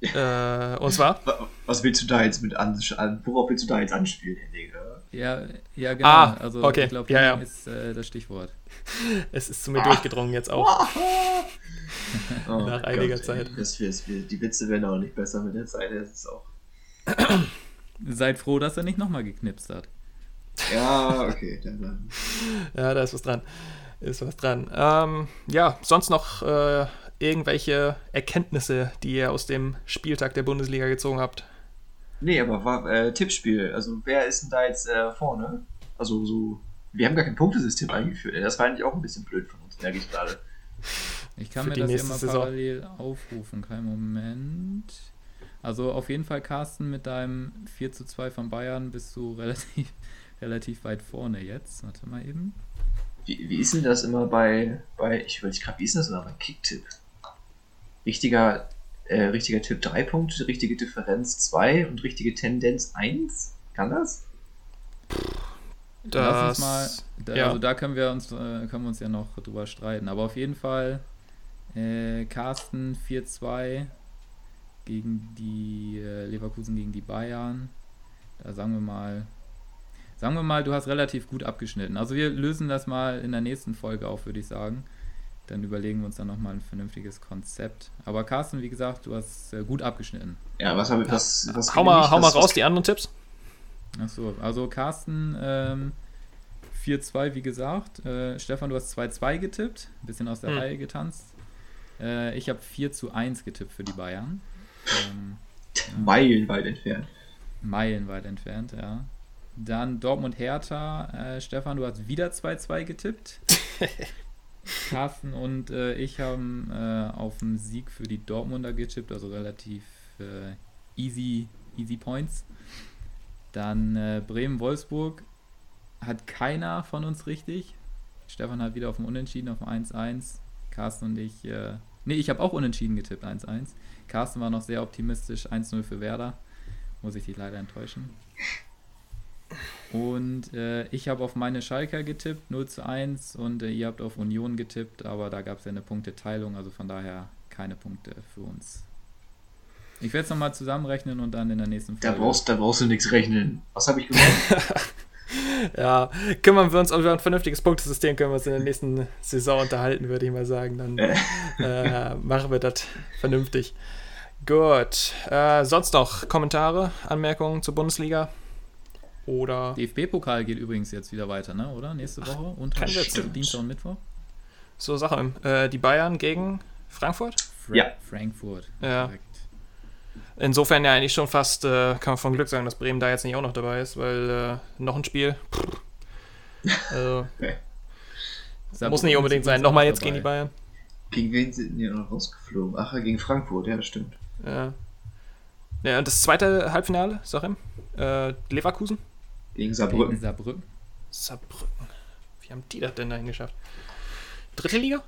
[SPEAKER 1] Äh, und zwar?
[SPEAKER 3] Was willst du da jetzt mit an, worauf willst du da jetzt anspielen, Henning?
[SPEAKER 2] Ja, ja, genau.
[SPEAKER 1] Ah,
[SPEAKER 2] also
[SPEAKER 1] okay.
[SPEAKER 2] ich glaube,
[SPEAKER 1] ja, ja.
[SPEAKER 2] ist äh, das Stichwort.
[SPEAKER 1] Es ist zu mir ah. durchgedrungen jetzt auch.
[SPEAKER 3] oh, Nach einiger Gott, Zeit. Das, das, die Witze werden auch nicht besser mit der Zeit. Das ist auch.
[SPEAKER 2] Seid froh, dass er nicht nochmal geknipst hat.
[SPEAKER 3] Ja, okay. Dann, dann.
[SPEAKER 1] ja, da ist was dran. Ist was dran. Ähm, ja, sonst noch äh, irgendwelche Erkenntnisse, die ihr aus dem Spieltag der Bundesliga gezogen habt?
[SPEAKER 3] Nee, aber war äh, Tippspiel. Also wer ist denn da jetzt äh, vorne? Also so, wir haben gar kein Punktesystem eingeführt. Das war eigentlich auch ein bisschen blöd von uns, merke ich gerade.
[SPEAKER 2] Ich kann Für mir das hier mal Saison. parallel aufrufen. Kein Moment. Also auf jeden Fall, Carsten, mit deinem 4 zu 2 von Bayern bist du relativ, relativ weit vorne jetzt. Warte mal eben.
[SPEAKER 3] Wie, wie ist denn das immer bei, bei ich weiß gerade, wie ist das immer bei Kicktipp? Richtiger, äh, richtiger Tipp 3 Punkte, richtige Differenz 2 und richtige Tendenz 1? Kann das?
[SPEAKER 2] Das, Lass uns mal, da, ja. also da können wir uns, äh, können wir uns ja noch drüber streiten. Aber auf jeden Fall äh, Carsten 4-2 gegen die äh, Leverkusen gegen die Bayern. Da sagen wir mal, sagen wir mal, du hast relativ gut abgeschnitten. Also wir lösen das mal in der nächsten Folge auf, würde ich sagen. Dann überlegen wir uns dann nochmal ein vernünftiges Konzept. Aber Carsten, wie gesagt, du hast äh, gut abgeschnitten.
[SPEAKER 3] Ja, was habe ich, was, was
[SPEAKER 1] Hau mal, hau mal raus, die anderen Tipps.
[SPEAKER 2] Achso, also Carsten ähm, 4-2, wie gesagt. Äh, Stefan, du hast 2-2 getippt. Ein bisschen aus der hm. Reihe getanzt. Äh, ich habe 4 zu 1 getippt für die Bayern.
[SPEAKER 3] Ähm, ja. Meilenweit entfernt.
[SPEAKER 2] Meilenweit entfernt, ja. Dann Dortmund Hertha. Äh, Stefan, du hast wieder 2-2 getippt. Carsten und äh, ich haben äh, auf den Sieg für die Dortmunder getippt, also relativ äh, easy, easy Points. Dann äh, Bremen-Wolfsburg hat keiner von uns richtig. Stefan hat wieder auf dem Unentschieden, auf dem 1-1. Carsten und ich, äh, nee, ich habe auch Unentschieden getippt, 1-1. Carsten war noch sehr optimistisch, 1-0 für Werder. Muss ich dich leider enttäuschen. Und äh, ich habe auf meine Schalker getippt, 0 zu 1. Und äh, ihr habt auf Union getippt, aber da gab es ja eine Punkteteilung, also von daher keine Punkte für uns. Ich werde es nochmal zusammenrechnen und dann in der nächsten
[SPEAKER 3] Folge. Da brauchst, da brauchst du nichts rechnen. Was habe ich gemacht?
[SPEAKER 1] ja, kümmern wir uns über ein vernünftiges Punktesystem, können wir uns in der nächsten Saison unterhalten, würde ich mal sagen. Dann äh, machen wir das vernünftig. Gut. Äh, sonst noch Kommentare, Anmerkungen zur Bundesliga? Oder.
[SPEAKER 2] DFB-Pokal geht übrigens jetzt wieder weiter, ne? Oder? Nächste Woche? Ach, und kein also Dienstag und Mittwoch?
[SPEAKER 1] So, Sache. Äh, die Bayern gegen Frankfurt?
[SPEAKER 2] Fra ja. Frankfurt.
[SPEAKER 1] Ja. Direkt. Insofern ja eigentlich schon fast, äh, kann man von Glück sagen, dass Bremen da jetzt nicht auch noch dabei ist, weil äh, noch ein Spiel. Also, muss nicht unbedingt sein. Nochmal jetzt dabei. gegen die Bayern.
[SPEAKER 3] Gegen wen sind die noch rausgeflogen? Ach, gegen Frankfurt, ja, das stimmt.
[SPEAKER 1] Ja. Ja, und das zweite Halbfinale, sag ihm. Äh, Leverkusen?
[SPEAKER 3] Gegen Saarbrücken. Gegen
[SPEAKER 2] Saarbrücken.
[SPEAKER 1] Saarbrücken. Wie haben die das denn dahin geschafft? Dritte Liga?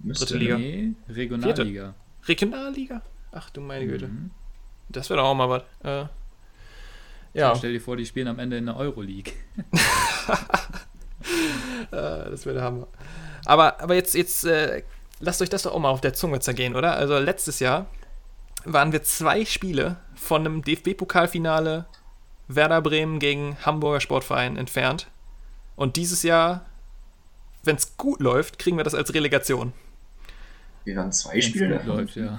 [SPEAKER 2] Müsste Dritte Liga. Nee, Regionalliga.
[SPEAKER 1] Vierte. Regionalliga? Ach du meine Güte. Mhm. Das wäre doch auch mal was. Äh, Ja,
[SPEAKER 2] Stell dir vor, die spielen am Ende in der Euroleague.
[SPEAKER 1] Äh, das wäre der Hammer. Aber, aber jetzt, jetzt äh, lasst euch das doch auch mal auf der Zunge zergehen, oder? Also letztes Jahr waren wir zwei Spiele von einem DFB-Pokalfinale Werder Bremen gegen Hamburger Sportverein entfernt. Und dieses Jahr, wenn es gut läuft, kriegen wir das als Relegation.
[SPEAKER 3] Wir waren zwei
[SPEAKER 2] Wenn's
[SPEAKER 3] Spiele
[SPEAKER 2] gut läuft, ja.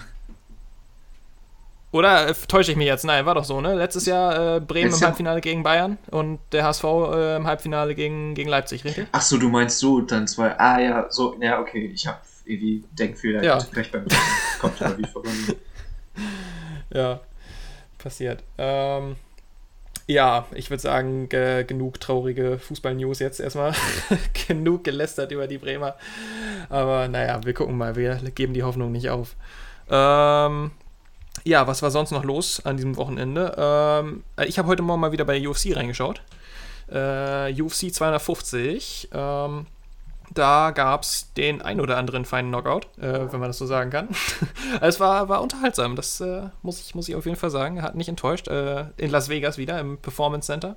[SPEAKER 1] Oder äh, täusche ich mich jetzt? Nein, war doch so, ne? Letztes Jahr äh, Bremen
[SPEAKER 3] Letztes
[SPEAKER 1] im
[SPEAKER 3] Jahr-
[SPEAKER 1] Halbfinale gegen Bayern und der HSV äh, im Halbfinale gegen, gegen Leipzig, richtig?
[SPEAKER 3] Ach so, du meinst so, dann zwei. Ah ja, so, ja, okay. Ich habe irgendwie Denkfehler.
[SPEAKER 1] Ja.
[SPEAKER 3] Gleich beim Kommt aber wie voran.
[SPEAKER 1] Ja, passiert. Ähm, ja, ich würde sagen, ge genug traurige Fußball-News jetzt erstmal. genug gelästert über die Bremer. Aber naja, wir gucken mal, wir geben die Hoffnung nicht auf. Ähm, ja, was war sonst noch los an diesem Wochenende? Ähm, ich habe heute Morgen mal wieder bei UFC reingeschaut. Äh, UFC 250. Ähm, da gab es den ein oder anderen feinen Knockout, äh, wenn man das so sagen kann. es war, war unterhaltsam, das äh, muss, ich, muss ich auf jeden Fall sagen. Hat nicht enttäuscht. Äh, in Las Vegas wieder, im Performance Center.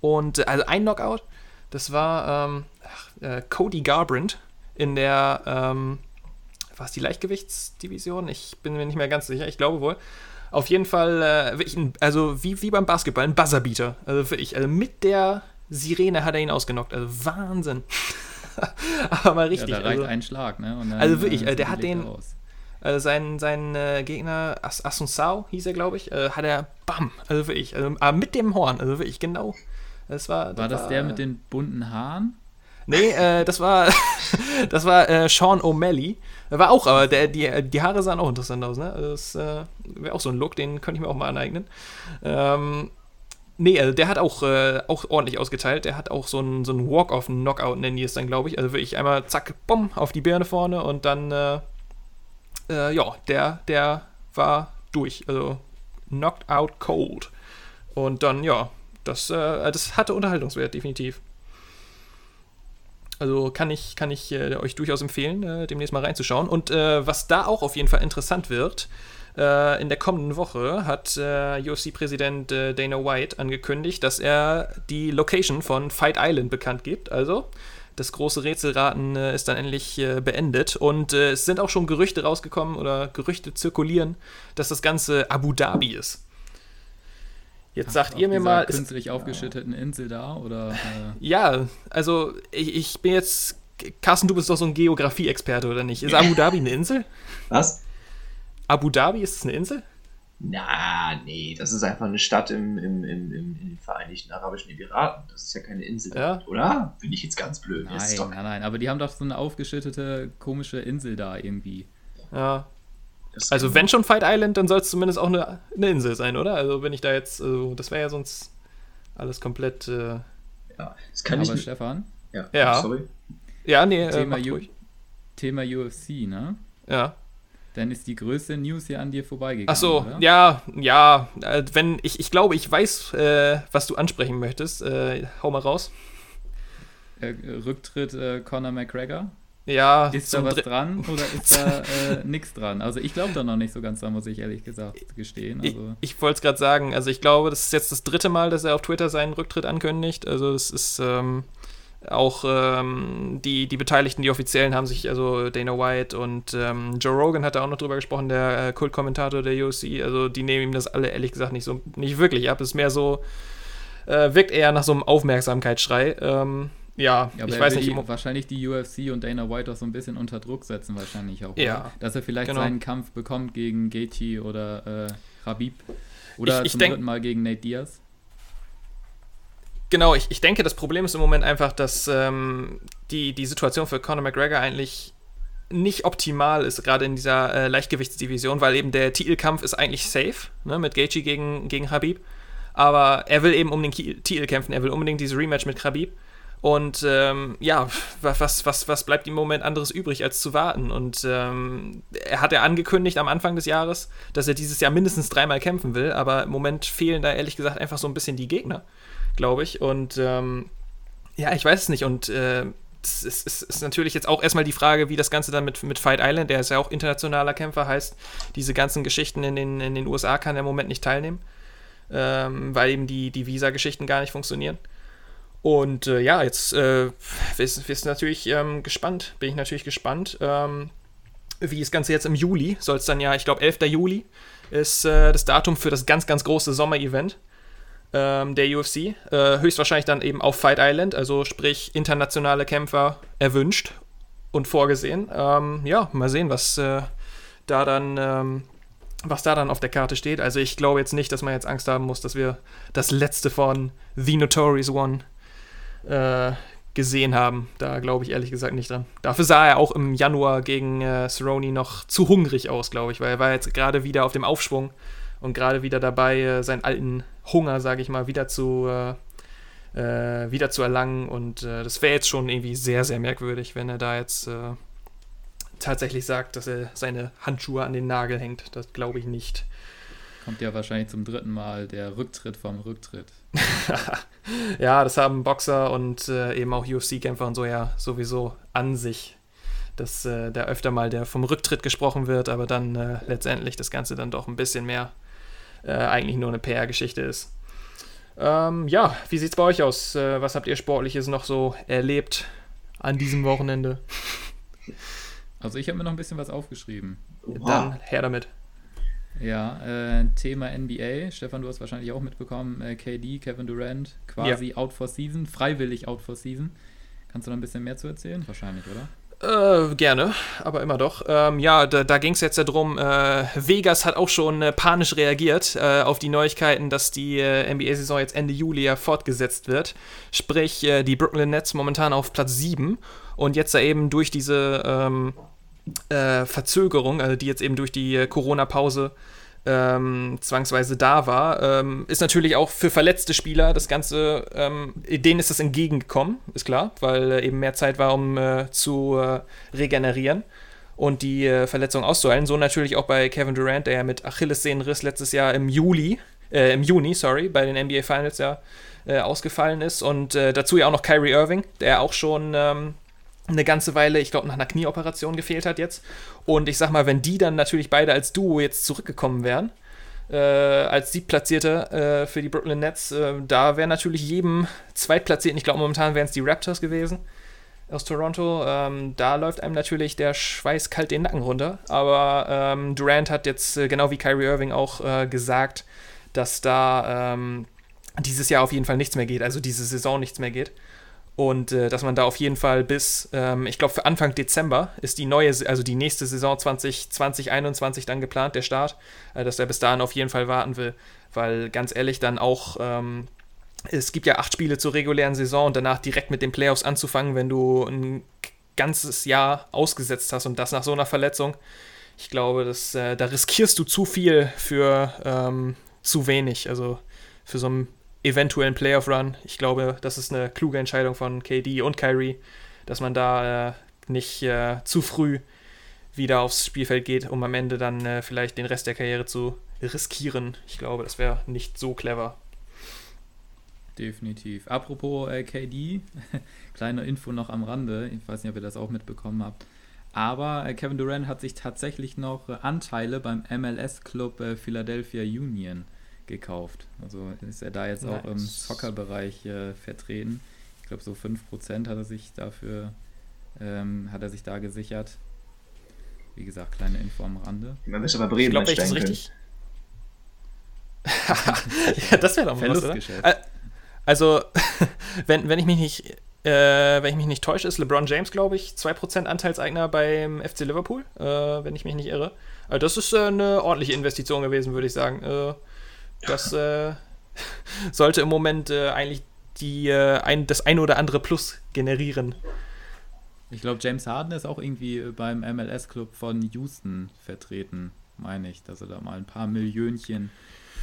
[SPEAKER 1] Und äh, also ein Knockout, das war ähm, ach, äh, Cody Garbrandt in der, ähm, war es die Leichtgewichtsdivision? Ich bin mir nicht mehr ganz sicher, ich glaube wohl. Auf jeden Fall, äh, ein, also wie, wie beim Basketball, ein Buzzerbeater. Also wirklich, also mit der Sirene hat er ihn ausgenockt. Also Wahnsinn. Aber mal richtig.
[SPEAKER 2] ja, da reicht
[SPEAKER 1] also,
[SPEAKER 2] ein Schlag, ne? Dann,
[SPEAKER 1] Also wirklich, äh, der
[SPEAKER 2] die
[SPEAKER 1] hat den-
[SPEAKER 2] aus.
[SPEAKER 1] also sein, sein äh, Gegner, As Asunsao hieß er, glaube ich, äh, hat er, bam, also wirklich, also, aber mit dem Horn, also wirklich, genau. Das war,
[SPEAKER 2] War das der mit den bunten Haaren?
[SPEAKER 1] Nee, äh, das war, das war äh, Sean O'Malley. War auch, aber der, die, die Haare sahen auch interessant aus, ne? Also Das äh, wäre auch so ein Look, den könnte ich mir auch mal aneignen. Ähm, nee, also der hat auch, äh, auch ordentlich ausgeteilt. Der hat auch so ein, so Walk-off-Knockout, nennen die es dann, glaube ich. Also wirklich einmal zack, bumm, auf die Birne vorne und dann, äh, äh, ja, der, der war durch. Also knocked out cold. Und dann, ja, das, äh, das hatte Unterhaltungswert, definitiv. Also kann ich, kann ich äh, euch durchaus empfehlen, demnächst mal reinzuschauen. Und was da auch auf jeden Fall interessant wird, äh, in der kommenden Woche hat äh, UFC-Präsident äh, Dana White angekündigt, dass er die Location von Fight Island bekannt gibt. Also das große Rätselraten äh, ist dann endlich äh, beendet. Und äh, es sind auch schon Gerüchte rausgekommen oder Gerüchte zirkulieren, dass das Ganze Abu Dhabi ist. Jetzt sagt ihr mir mal, ist,
[SPEAKER 2] künstlich aufgeschütteten Insel da oder äh,
[SPEAKER 1] ja, also ich, ich bin jetzt. Carsten, du bist doch so ein Geografie-Experte, oder nicht? Ist Abu Dhabi eine Insel?
[SPEAKER 3] Was?
[SPEAKER 1] Abu Dhabi, ist es eine Insel?
[SPEAKER 3] Na, nee, das ist einfach eine Stadt im, im, im, im, in den Vereinigten Arabischen Emiraten. Das ist ja keine Insel,
[SPEAKER 1] Ja.
[SPEAKER 3] oder? Bin ich jetzt ganz blöd.
[SPEAKER 2] Nein,
[SPEAKER 3] doch,
[SPEAKER 2] nein, nein, aber die haben doch so eine aufgeschüttete komische Insel da irgendwie.
[SPEAKER 1] Ja.
[SPEAKER 3] das
[SPEAKER 1] Also, wenn schon Fight Island, dann soll es zumindest auch eine, eine Insel sein, oder? Also, wenn ich da jetzt. Also, das wäre ja sonst alles komplett. Äh,
[SPEAKER 3] Ja, das kann
[SPEAKER 2] aber
[SPEAKER 3] ich.
[SPEAKER 2] Stefan,
[SPEAKER 3] Ja,
[SPEAKER 1] Ja.
[SPEAKER 3] sorry.
[SPEAKER 1] ja, nee, äh,
[SPEAKER 2] Thema,
[SPEAKER 1] ruhig.
[SPEAKER 2] Thema UFC, ne?
[SPEAKER 1] Ja.
[SPEAKER 2] Dann ist die größte News hier an dir vorbeigegangen.
[SPEAKER 1] Ach so,
[SPEAKER 2] oder?
[SPEAKER 1] ja, ja. Äh, wenn ich, ich glaube, ich weiß, äh, was du ansprechen möchtest. Äh, hau mal raus.
[SPEAKER 2] Äh, Rücktritt äh, Conor McGregor.
[SPEAKER 1] Ja,
[SPEAKER 2] Ist da was
[SPEAKER 1] Dr-
[SPEAKER 2] dran oder ist da äh, nichts dran? Also ich glaube da noch nicht so ganz dran, muss ich ehrlich gesagt gestehen.
[SPEAKER 1] Ich,
[SPEAKER 2] Also,
[SPEAKER 1] ich wollte es gerade sagen, also ich glaube, das ist jetzt das dritte Mal, dass er auf Twitter seinen Rücktritt ankündigt. Also es ist ähm, auch ähm, die, die Beteiligten, die Offiziellen haben sich, also Dana White und ähm, Joe Rogan hat da auch noch drüber gesprochen, der äh, Kultkommentator der UFC. Also die nehmen ihm das alle ehrlich gesagt nicht so nicht wirklich ab. Es ist mehr so, äh, wirkt eher nach so einem Aufmerksamkeitsschrei. Ähm, ja,
[SPEAKER 2] ja, aber
[SPEAKER 1] ich weiß nicht.
[SPEAKER 2] die, wahrscheinlich die UFC und Dana White auch so ein bisschen unter Druck setzen, wahrscheinlich auch.
[SPEAKER 1] Ja,
[SPEAKER 2] oder? Dass er vielleicht
[SPEAKER 1] genau.
[SPEAKER 2] seinen Kampf bekommt gegen Gaethje oder äh, Habib. Oder
[SPEAKER 1] Ich- ich
[SPEAKER 2] zum dritten Mal gegen Nate Diaz.
[SPEAKER 1] Genau, ich, ich denke, das Problem ist im Moment einfach, dass ähm, die, die Situation für Conor McGregor eigentlich nicht optimal ist, gerade in dieser äh, Leichtgewichtsdivision, weil eben der Titelkampf ist eigentlich safe, ne, mit Gaethje gegen, gegen Habib. Aber er will eben um den Titel kämpfen, er will unbedingt dieses Rematch mit Habib. Und ähm, ja, wa- was, was, was bleibt ihm im Moment anderes übrig, als zu warten? Und ähm, er hat ja angekündigt am Anfang des Jahres, dass er dieses Jahr mindestens dreimal kämpfen will, aber im Moment fehlen da ehrlich gesagt einfach so ein bisschen die Gegner, glaube ich. Und ähm, ja, ich weiß es nicht. Und äh, es ist, es ist natürlich jetzt auch erstmal die Frage, wie das Ganze dann mit, mit Fight Island, der ist ja auch internationaler Kämpfer, heißt, diese ganzen Geschichten in den, in den USA kann er im Moment nicht teilnehmen. ähm, weil eben die, die Visa-Geschichten gar nicht funktionieren. Und äh, ja, jetzt äh, wirst du natürlich ähm, gespannt, bin ich natürlich gespannt, ähm, wie das Ganze jetzt im Juli, soll es dann ja, ich glaube 11. Juli ist äh, das Datum für das ganz, ganz große Sommer-Event ähm, der UFC. Äh, höchstwahrscheinlich dann eben auf Fight Island, also sprich internationale Kämpfer erwünscht und vorgesehen. Ähm, ja, mal sehen, was äh, da dann ähm, was da dann auf der Karte steht. Also ich glaube jetzt nicht, dass man jetzt Angst haben muss, dass wir das letzte von The Notorious One äh, gesehen haben. Da glaube ich ehrlich gesagt nicht dran. Dafür sah er auch im Januar gegen äh, Cerrone noch zu hungrig aus, glaube ich, weil er war jetzt gerade wieder auf dem Aufschwung und gerade wieder dabei, äh, seinen alten Hunger, sage ich mal, wieder zu, äh, äh wieder zu erlangen. Und äh, das wäre jetzt schon irgendwie sehr, sehr merkwürdig, wenn er da jetzt äh, tatsächlich sagt, dass er seine Handschuhe an den Nagel hängt. Das glaube ich nicht.
[SPEAKER 2] Kommt ja wahrscheinlich zum dritten Mal der Rücktritt vom Rücktritt.
[SPEAKER 1] ja, das haben Boxer und äh, eben auch UFC-Kämpfer und so ja sowieso an sich, dass äh, da öfter mal der vom Rücktritt gesprochen wird, aber dann äh, letztendlich das Ganze dann doch ein bisschen mehr äh, eigentlich nur eine PR-Geschichte ist. Ähm, ja, wie sieht's bei euch aus? Äh, was habt ihr Sportliches noch so erlebt an diesem Wochenende?
[SPEAKER 2] Also ich habe mir noch ein bisschen was aufgeschrieben.
[SPEAKER 1] Wow. Dann her damit.
[SPEAKER 2] Ja, äh, Thema NBA. Stefan, du hast wahrscheinlich auch mitbekommen, äh, KD, Kevin Durant, quasi ja. out for season, freiwillig out for season. Kannst du noch ein bisschen mehr zu erzählen? Wahrscheinlich, oder?
[SPEAKER 1] Äh, gerne, aber immer doch. Ähm, ja, da, da ging es jetzt ja drum, äh, Vegas hat auch schon äh, panisch reagiert äh, auf die Neuigkeiten, dass die äh, NBA-Saison jetzt Ende Juli ja fortgesetzt wird. Sprich, äh, die Brooklyn Nets momentan auf Platz 7 und jetzt da eben durch diese ähm, Verzögerung, also die jetzt eben durch die Corona-Pause ähm, zwangsweise da war, ähm, ist natürlich auch für verletzte Spieler das Ganze, ähm, denen ist das entgegengekommen, ist klar, weil äh, eben mehr Zeit war, um äh, zu äh, regenerieren und die äh, Verletzung auszuheilen. So natürlich auch bei Kevin Durant, der ja mit Achillessehnenriss letztes Jahr im Juli, äh, im Juni, sorry, bei den NBA Finals ja äh, ausgefallen ist und dazu ja auch noch Kyrie Irving, der auch schon ähm, eine ganze Weile, ich glaube, nach einer Knieoperation gefehlt hat jetzt. Und ich sag mal, wenn die dann natürlich beide als Duo jetzt zurückgekommen wären, äh, als Siebplatzierte äh, für die Brooklyn Nets, äh, da wäre natürlich jedem Zweitplatzierten, ich glaube, momentan wären es die Raptors gewesen aus Toronto, ähm, da läuft einem natürlich der Schweiß kalt den Nacken runter. Aber ähm, Durant hat jetzt, äh, genau wie Kyrie Irving auch äh, gesagt, dass da ähm, dieses Jahr auf jeden Fall nichts mehr geht, also diese Saison nichts mehr geht. Und äh, dass man da auf jeden Fall bis, ähm, ich glaube, für Anfang Dezember ist die neue, also die nächste Saison 2020-21 dann geplant, der Start, äh, dass er bis dahin auf jeden Fall warten will. Weil ganz ehrlich, dann auch, ähm, es gibt ja acht Spiele zur regulären Saison und danach direkt mit den Playoffs anzufangen, wenn du ein ganzes Jahr ausgesetzt hast und das nach so einer Verletzung. Ich glaube, das, äh, da riskierst du zu viel für ähm, zu wenig. Also für so ein eventuellen Playoff-Run. Ich glaube, das ist eine kluge Entscheidung von KD und Kyrie, dass man da äh, nicht äh, zu früh wieder aufs Spielfeld geht, um am Ende dann äh, vielleicht den Rest der Karriere zu riskieren. Ich glaube, das wäre nicht so clever.
[SPEAKER 2] Definitiv. Apropos äh, KD, kleine Info noch am Rande. Ich weiß nicht, ob ihr das auch mitbekommen habt. Aber äh, Kevin Durant hat sich tatsächlich noch äh, Anteile beim MLS-Club Philadelphia Union gekauft. Also ist er da jetzt nice. auch im Soccer-Bereich äh, vertreten. Ich glaube, so 5% hat er sich dafür, ähm, hat er sich da gesichert. Wie gesagt, kleine Info am Rande.
[SPEAKER 3] Man müsste bei Bremen ich glaube, das richtig.
[SPEAKER 1] ja, das wäre doch mal was, oder? Äh, also, wenn, wenn ich mich nicht äh, wenn ich mich nicht täusche, ist LeBron James, glaube ich, 2% Anteilseigner beim FC Liverpool, äh, wenn ich mich nicht irre. Also das ist äh, eine ordentliche Investition gewesen, würde ich sagen. Äh, das äh, sollte im Moment äh, eigentlich die, äh, ein, das ein oder andere Plus generieren.
[SPEAKER 2] Ich glaube, James Harden ist auch irgendwie beim MLS-Club von Houston vertreten, meine ich, dass er da mal ein paar Millionchen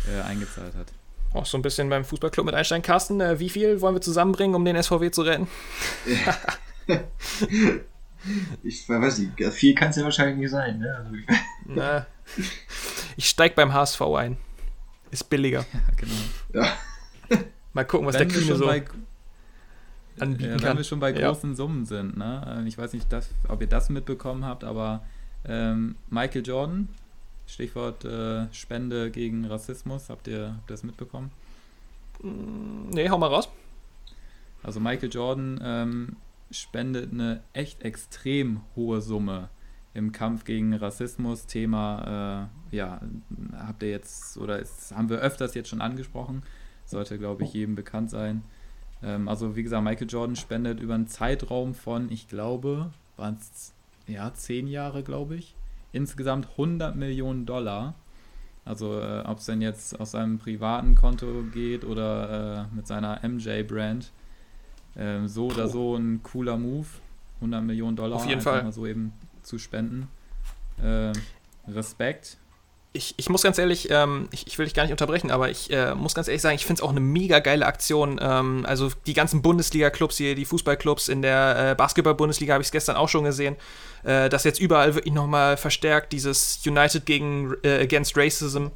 [SPEAKER 2] äh, eingezahlt hat.
[SPEAKER 1] Auch so ein bisschen beim Fußballclub mit Einstein. Carsten, äh, wie viel wollen wir zusammenbringen, um den SVW zu retten?
[SPEAKER 3] ich weiß nicht, viel kann es ja wahrscheinlich nicht sein. Ne? Also,
[SPEAKER 1] Na, ich steig beim HSV ein. Ist billiger.
[SPEAKER 2] Ja, genau. Ja.
[SPEAKER 1] Mal gucken, was wenn der Kühne so bei,
[SPEAKER 2] anbieten kann. Wenn wir schon bei großen ja. Summen sind, ne? Ähm, ich weiß nicht, das, ob ihr das mitbekommen habt, aber ähm, Michael Jordan Stichwort äh, Spende gegen Rassismus. Habt ihr, habt ihr das mitbekommen?
[SPEAKER 1] Nee, hau mal raus.
[SPEAKER 2] Also Michael Jordan ähm, spendet eine echt extrem hohe Summe im Kampf gegen Rassismus. Thema, äh, ja, habt ihr jetzt, oder ist, haben wir öfters jetzt schon angesprochen. Sollte, glaube ich, jedem bekannt sein. Ähm, also, wie gesagt, Michael Jordan spendet über einen Zeitraum von, ich glaube, waren es ja, zehn Jahre, glaube ich, insgesamt 100 Millionen Dollar. Also, äh, ob es denn jetzt aus seinem privaten Konto geht oder äh, mit seiner MJ-Brand. Ähm, so oder so ein cooler Move. 100 Millionen Dollar
[SPEAKER 1] Auf jeden Fall.
[SPEAKER 2] mal so eben zu spenden. Äh, Respekt.
[SPEAKER 1] Ich, ich muss ganz ehrlich, ähm, ich, ich will dich gar nicht unterbrechen, aber ich äh, muss ganz ehrlich sagen, ich finde es auch eine mega geile Aktion. Ähm, also die ganzen Bundesliga-Clubs hier, die Fußballclubs in der äh, Basketball-Bundesliga habe ich es gestern auch schon gesehen, äh, dass jetzt überall wirklich nochmal verstärkt dieses United gegen äh, Against Racism,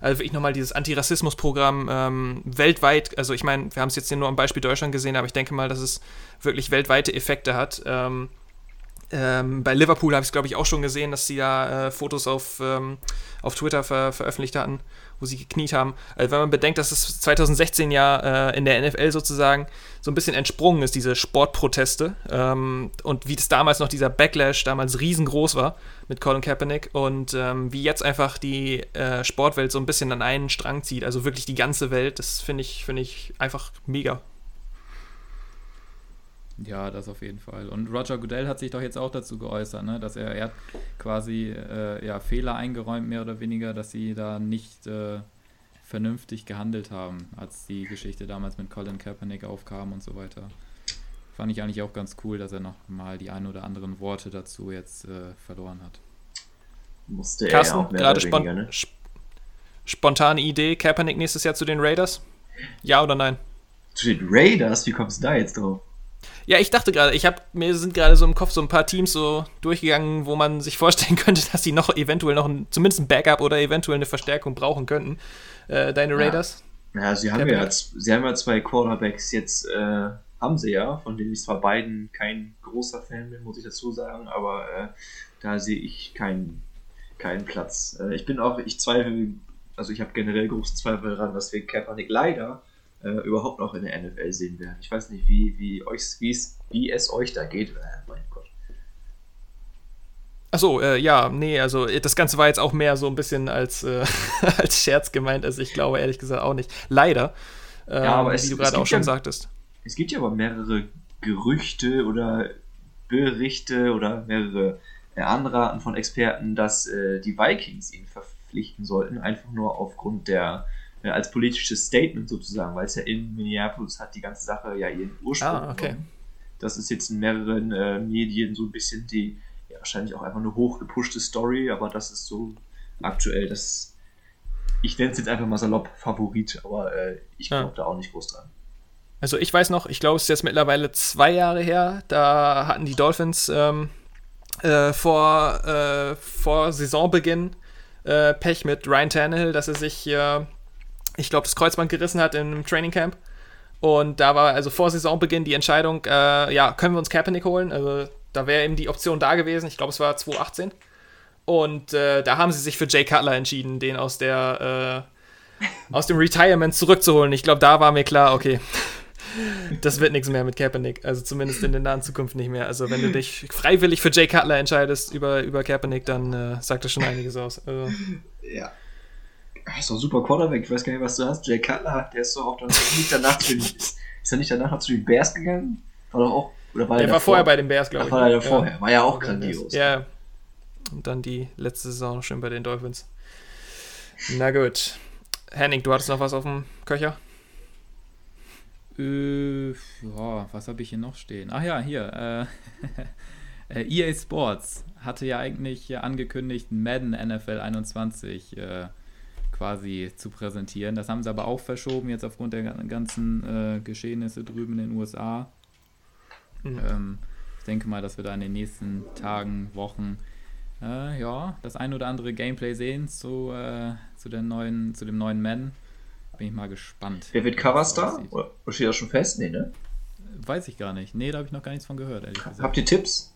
[SPEAKER 1] also wirklich nochmal dieses Antirassismus-Programm ähm, weltweit, also ich meine, wir haben es jetzt hier nur am Beispiel Deutschland gesehen, aber ich denke mal, dass es wirklich weltweite Effekte hat. Ähm, ähm, bei Liverpool habe ich es, glaube ich, auch schon gesehen, dass sie da äh, Fotos auf, ähm, auf Twitter ver veröffentlicht hatten, wo sie gekniet haben. Also wenn man bedenkt, dass es 2016 ja äh, in der NFL sozusagen so ein bisschen entsprungen ist, diese Sportproteste, ähm, und wie das damals noch dieser Backlash damals riesengroß war mit Colin Kaepernick und ähm, wie jetzt einfach die äh, Sportwelt so ein bisschen an einen Strang zieht, also wirklich die ganze Welt, das finde ich, finde ich einfach mega.
[SPEAKER 2] Ja, das auf jeden Fall. Und Roger Goodell hat sich doch jetzt auch dazu geäußert, ne? dass er, er hat quasi äh, ja, Fehler eingeräumt, mehr oder weniger, dass sie da nicht äh, vernünftig gehandelt haben, als die Geschichte damals mit Colin Kaepernick aufkam und so weiter. Fand ich eigentlich auch ganz cool, dass er noch mal die ein oder anderen Worte dazu jetzt äh, verloren hat.
[SPEAKER 3] Musste er
[SPEAKER 1] Carsten,
[SPEAKER 3] auch mehr
[SPEAKER 1] gerade
[SPEAKER 3] oder
[SPEAKER 1] spon
[SPEAKER 3] weniger, ne?
[SPEAKER 1] sp spontane Idee, Kaepernick nächstes Jahr zu den Raiders? Ja oder nein?
[SPEAKER 3] Zu den Raiders, wie kommst du da jetzt drauf?
[SPEAKER 1] Ja, ich dachte gerade, ich habe mir sind gerade so im Kopf so ein paar Teams so durchgegangen, wo man sich vorstellen könnte, dass sie noch eventuell noch ein, zumindest ein Backup oder eventuell eine Verstärkung brauchen könnten. Äh, deine
[SPEAKER 3] Ja.
[SPEAKER 1] Raiders?
[SPEAKER 3] Ja, sie haben ja, sie haben ja zwei Quarterbacks jetzt, äh, haben sie ja, von denen ich zwar beiden kein großer Fan bin, muss ich dazu sagen, aber äh, da sehe ich keinen keinen Platz. Äh, ich bin auch, ich zweifle, also ich habe generell großen Zweifel daran, dass wir Kaepernick leider äh, überhaupt noch in der NFL sehen werden. Ich weiß nicht, wie, wie, euch, wie, es, wie es euch da geht. Äh, mein Gott.
[SPEAKER 1] Achso, äh, ja, nee, also äh, das Ganze war jetzt auch mehr so ein bisschen als, äh, als Scherz gemeint, also ich glaube ehrlich gesagt auch nicht. Leider. Ähm,
[SPEAKER 3] aber es-
[SPEAKER 1] wie du gerade
[SPEAKER 3] gibt
[SPEAKER 1] auch schon
[SPEAKER 3] ja-
[SPEAKER 1] sagtest.
[SPEAKER 3] Es gibt ja aber mehrere Gerüchte oder Berichte oder mehrere äh, Anraten von Experten, dass äh, die Vikings ihn verpflichten sollten, einfach nur aufgrund der, äh, als politisches Statement sozusagen, weil es ja in Minneapolis hat die ganze Sache ja ihren Ursprung.
[SPEAKER 1] Ah, okay.
[SPEAKER 3] genommen. Das ist jetzt in mehreren äh, Medien so ein bisschen die, ja, wahrscheinlich auch einfach eine hochgepushte Story, aber das ist so aktuell das, ich nenne es jetzt einfach mal salopp Favorit, aber äh, ich
[SPEAKER 1] Ja.
[SPEAKER 3] glaube da auch nicht groß dran.
[SPEAKER 1] Also ich weiß noch, ich glaube, es ist jetzt mittlerweile zwei Jahre her, da hatten die Dolphins ähm, äh, vor, äh, vor Saisonbeginn äh, Pech mit Ryan Tannehill, dass er sich, äh, ich glaube, das Kreuzband gerissen hat im Training Camp. Und da war also vor Saisonbeginn die Entscheidung, äh, ja, können wir uns Kaepernick holen? Also da wäre eben die Option da gewesen. Ich glaube, es war 2018. Und äh, da haben sie sich für Jay Cutler entschieden, den aus der äh, aus dem Retirement zurückzuholen. Ich glaube, da war mir klar, okay, das wird nichts mehr mit Kaepernick. Also zumindest in der nahen Zukunft nicht mehr. Also wenn du dich freiwillig für Jay Cutler entscheidest über, über Kaepernick, dann äh, sagt das schon einiges aus. Also,
[SPEAKER 3] Ja. Das ist doch ein super Quarterback. Ich weiß gar nicht, was du hast. Jay Cutler, der ist doch auch dann nicht danach zu den, ist, ist er nicht danach noch zu den Bears gegangen? War doch auch, oder war
[SPEAKER 1] der
[SPEAKER 3] er
[SPEAKER 1] war
[SPEAKER 3] davor?
[SPEAKER 1] vorher bei den Bears, glaube ich.
[SPEAKER 3] war er
[SPEAKER 1] Ja.
[SPEAKER 3] vorher. War ja auch grandios.
[SPEAKER 1] Ja. Und dann die letzte Saison noch schön bei den Dolphins. Na gut. Henning, du hattest noch was auf dem Köcher?
[SPEAKER 2] Äh, ja, was habe ich hier noch stehen? Ach ja, hier. Äh, äh, EA Sports hatte ja eigentlich angekündigt, Madden NFL 21 äh, quasi zu präsentieren. Das haben sie aber auch verschoben, jetzt aufgrund der gan- ganzen äh, Geschehnisse drüben in den USA.
[SPEAKER 1] Mhm.
[SPEAKER 2] Ähm, ich denke mal, dass wir da in den nächsten Tagen, Wochen äh, ja, das ein oder andere Gameplay sehen zu, äh, zu, der neuen, zu dem neuen Madden. Bin ich mal gespannt.
[SPEAKER 3] Wer wird Coverstar? Oder steht das schon fest? Nee, ne?
[SPEAKER 2] Weiß ich gar nicht. Nee, da habe ich noch gar nichts von gehört, ehrlich gesagt.
[SPEAKER 3] Habt ihr Tipps?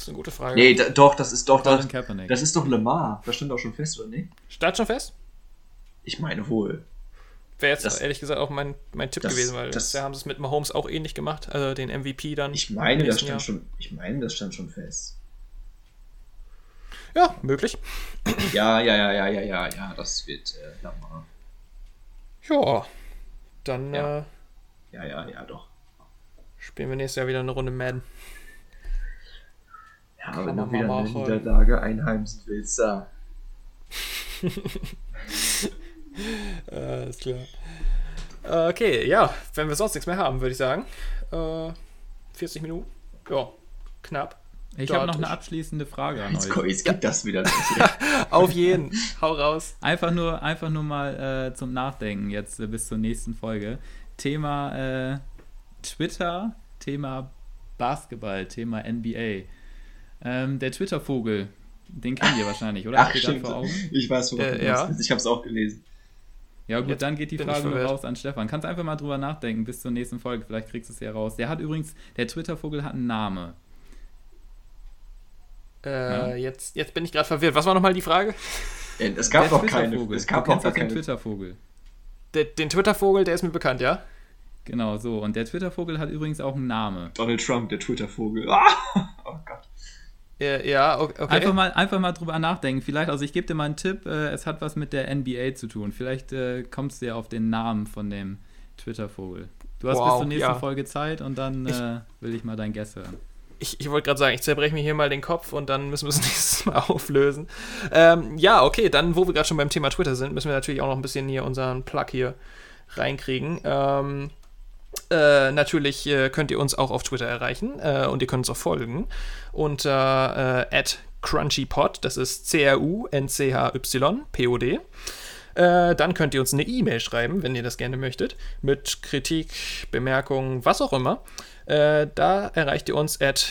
[SPEAKER 1] Das ist eine gute Frage.
[SPEAKER 3] Nee, da, doch, das ist doch das, das ist doch Lamar. Das stand auch schon fest, oder nicht?
[SPEAKER 1] Steht schon fest?
[SPEAKER 3] Ich meine wohl.
[SPEAKER 1] Wäre jetzt
[SPEAKER 3] Das-
[SPEAKER 1] ehrlich gesagt auch mein, mein Tipp
[SPEAKER 3] das-
[SPEAKER 1] gewesen, weil
[SPEAKER 3] das-
[SPEAKER 1] da haben sie es mit Mahomes auch ähnlich gemacht, also den MVP dann.
[SPEAKER 3] Ich meine, das stand
[SPEAKER 1] Jahr.
[SPEAKER 3] schon. Ich meine, das stand schon fest.
[SPEAKER 1] Ja, möglich.
[SPEAKER 3] Ja, ja, ja, ja, ja, ja, ja, das wird äh, Lamar.
[SPEAKER 1] Ja, dann
[SPEAKER 3] Ja.
[SPEAKER 1] Äh,
[SPEAKER 3] Ja, ja, ja, doch.
[SPEAKER 1] spielen wir nächstes Jahr wieder eine Runde Madden.
[SPEAKER 3] Ja,
[SPEAKER 1] Kann
[SPEAKER 3] wenn du wieder
[SPEAKER 1] mal
[SPEAKER 3] eine. Niederlage einheimsen willst, da.
[SPEAKER 1] Äh, ist klar. Äh, Okay, ja, wenn wir sonst nichts mehr haben, würde ich sagen. Äh, 40 Minuten. Ja, knapp.
[SPEAKER 2] Ich habe noch eine abschließende Frage an
[SPEAKER 3] Jetzt,
[SPEAKER 2] euch.
[SPEAKER 3] jetzt geht das wieder.
[SPEAKER 1] Auf jeden. Hau raus.
[SPEAKER 2] Einfach nur, einfach nur mal äh, zum Nachdenken jetzt äh, bis zur nächsten Folge. Thema äh, Twitter, Thema Basketball, Thema NBA. Ähm, der Twitter-Vogel, den kennt ihr wahrscheinlich, oder?
[SPEAKER 3] Ach, stimmt.
[SPEAKER 2] vor Augen?
[SPEAKER 3] Ich weiß, worauf
[SPEAKER 1] Äh,
[SPEAKER 3] du
[SPEAKER 1] ja.
[SPEAKER 3] Ich habe es auch gelesen.
[SPEAKER 2] Ja gut,
[SPEAKER 1] Jetzt
[SPEAKER 2] dann geht die Frage nur raus an Stefan. Kannst einfach mal drüber nachdenken bis zur nächsten Folge. Vielleicht kriegst du es ja raus. Der hat übrigens, der Twitter-Vogel hat einen Namen.
[SPEAKER 1] Äh, jetzt, jetzt bin ich gerade verwirrt. Was war nochmal die Frage?
[SPEAKER 3] Äh, Es gab
[SPEAKER 2] der
[SPEAKER 3] noch keine. Es gab
[SPEAKER 2] du
[SPEAKER 3] gar
[SPEAKER 2] doch den
[SPEAKER 3] keine.
[SPEAKER 2] Twitter-Vogel.
[SPEAKER 1] Der, den Twitter-Vogel, der ist mir bekannt, ja?
[SPEAKER 2] Genau, so. Und der Twitter-Vogel hat übrigens auch einen Namen.
[SPEAKER 3] Donald Trump, der Twitter-Vogel. Ah!
[SPEAKER 1] Ja, okay.
[SPEAKER 2] Einfach, mal, einfach mal drüber nachdenken. Vielleicht, also ich gebe dir mal einen Tipp, äh, es hat was mit der NBA zu tun. Vielleicht äh, kommst du ja auf den Namen von dem Twitter-Vogel. Du hast bis
[SPEAKER 1] Wow,
[SPEAKER 2] zur nächsten
[SPEAKER 1] ja.
[SPEAKER 2] Folge Zeit und dann
[SPEAKER 1] Ich-
[SPEAKER 2] äh, will ich mal dein Guess hören.
[SPEAKER 1] Ich, ich wollte gerade sagen, ich zerbreche mir hier mal den Kopf und dann müssen wir es nächstes Mal auflösen. Ähm, ja, okay, dann, wo wir gerade schon beim Thema Twitter sind, müssen wir natürlich auch noch ein bisschen hier unseren Plug hier reinkriegen. Ähm, äh, natürlich äh, könnt ihr uns auch auf Twitter erreichen äh, und ihr könnt uns auch folgen unter äh, @crunchypod, das ist C-R-U-N-C-H-Y, P-O-D. Äh, dann könnt ihr uns eine E-Mail schreiben, wenn ihr das gerne möchtet, mit Kritik, Bemerkungen, was auch immer. Äh, da erreicht ihr uns at,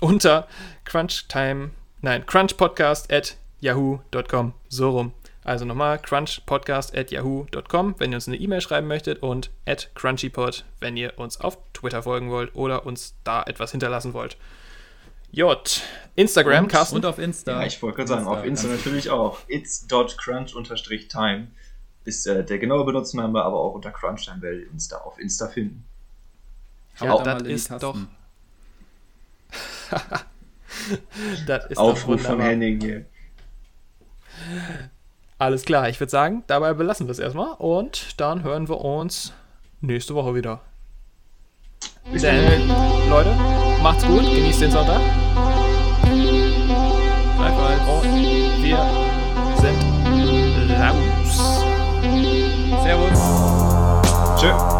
[SPEAKER 1] unter crunchtime, nein, crunchpodcast at yahoo.com, so rum. Also nochmal crunchpodcast at yahoo.com, wenn ihr uns eine E-Mail schreiben möchtet und at crunchypod, wenn ihr uns auf Twitter folgen wollt oder uns da etwas hinterlassen wollt. J. Instagram,
[SPEAKER 3] Und-
[SPEAKER 1] Carsten.
[SPEAKER 2] Und auf Insta.
[SPEAKER 3] Ja, ich wollte gerade sagen, auf Insta natürlich auch. It's.crunch-time ist äh, der genaue Benutzername, aber auch unter Crunchtime werdet ihr uns da auf Insta finden.
[SPEAKER 1] Ja,
[SPEAKER 2] da
[SPEAKER 1] das ist
[SPEAKER 2] Tasten.
[SPEAKER 1] doch- Das ist doch
[SPEAKER 3] Aufruf von. Henning hier.
[SPEAKER 1] Alles klar, ich würde sagen, dabei belassen wir es erstmal und dann hören wir uns nächste Woche wieder. Bis dann, Leute, macht's gut, genießt den Sonntag und wir sind raus.
[SPEAKER 2] Servus.
[SPEAKER 3] Tschö.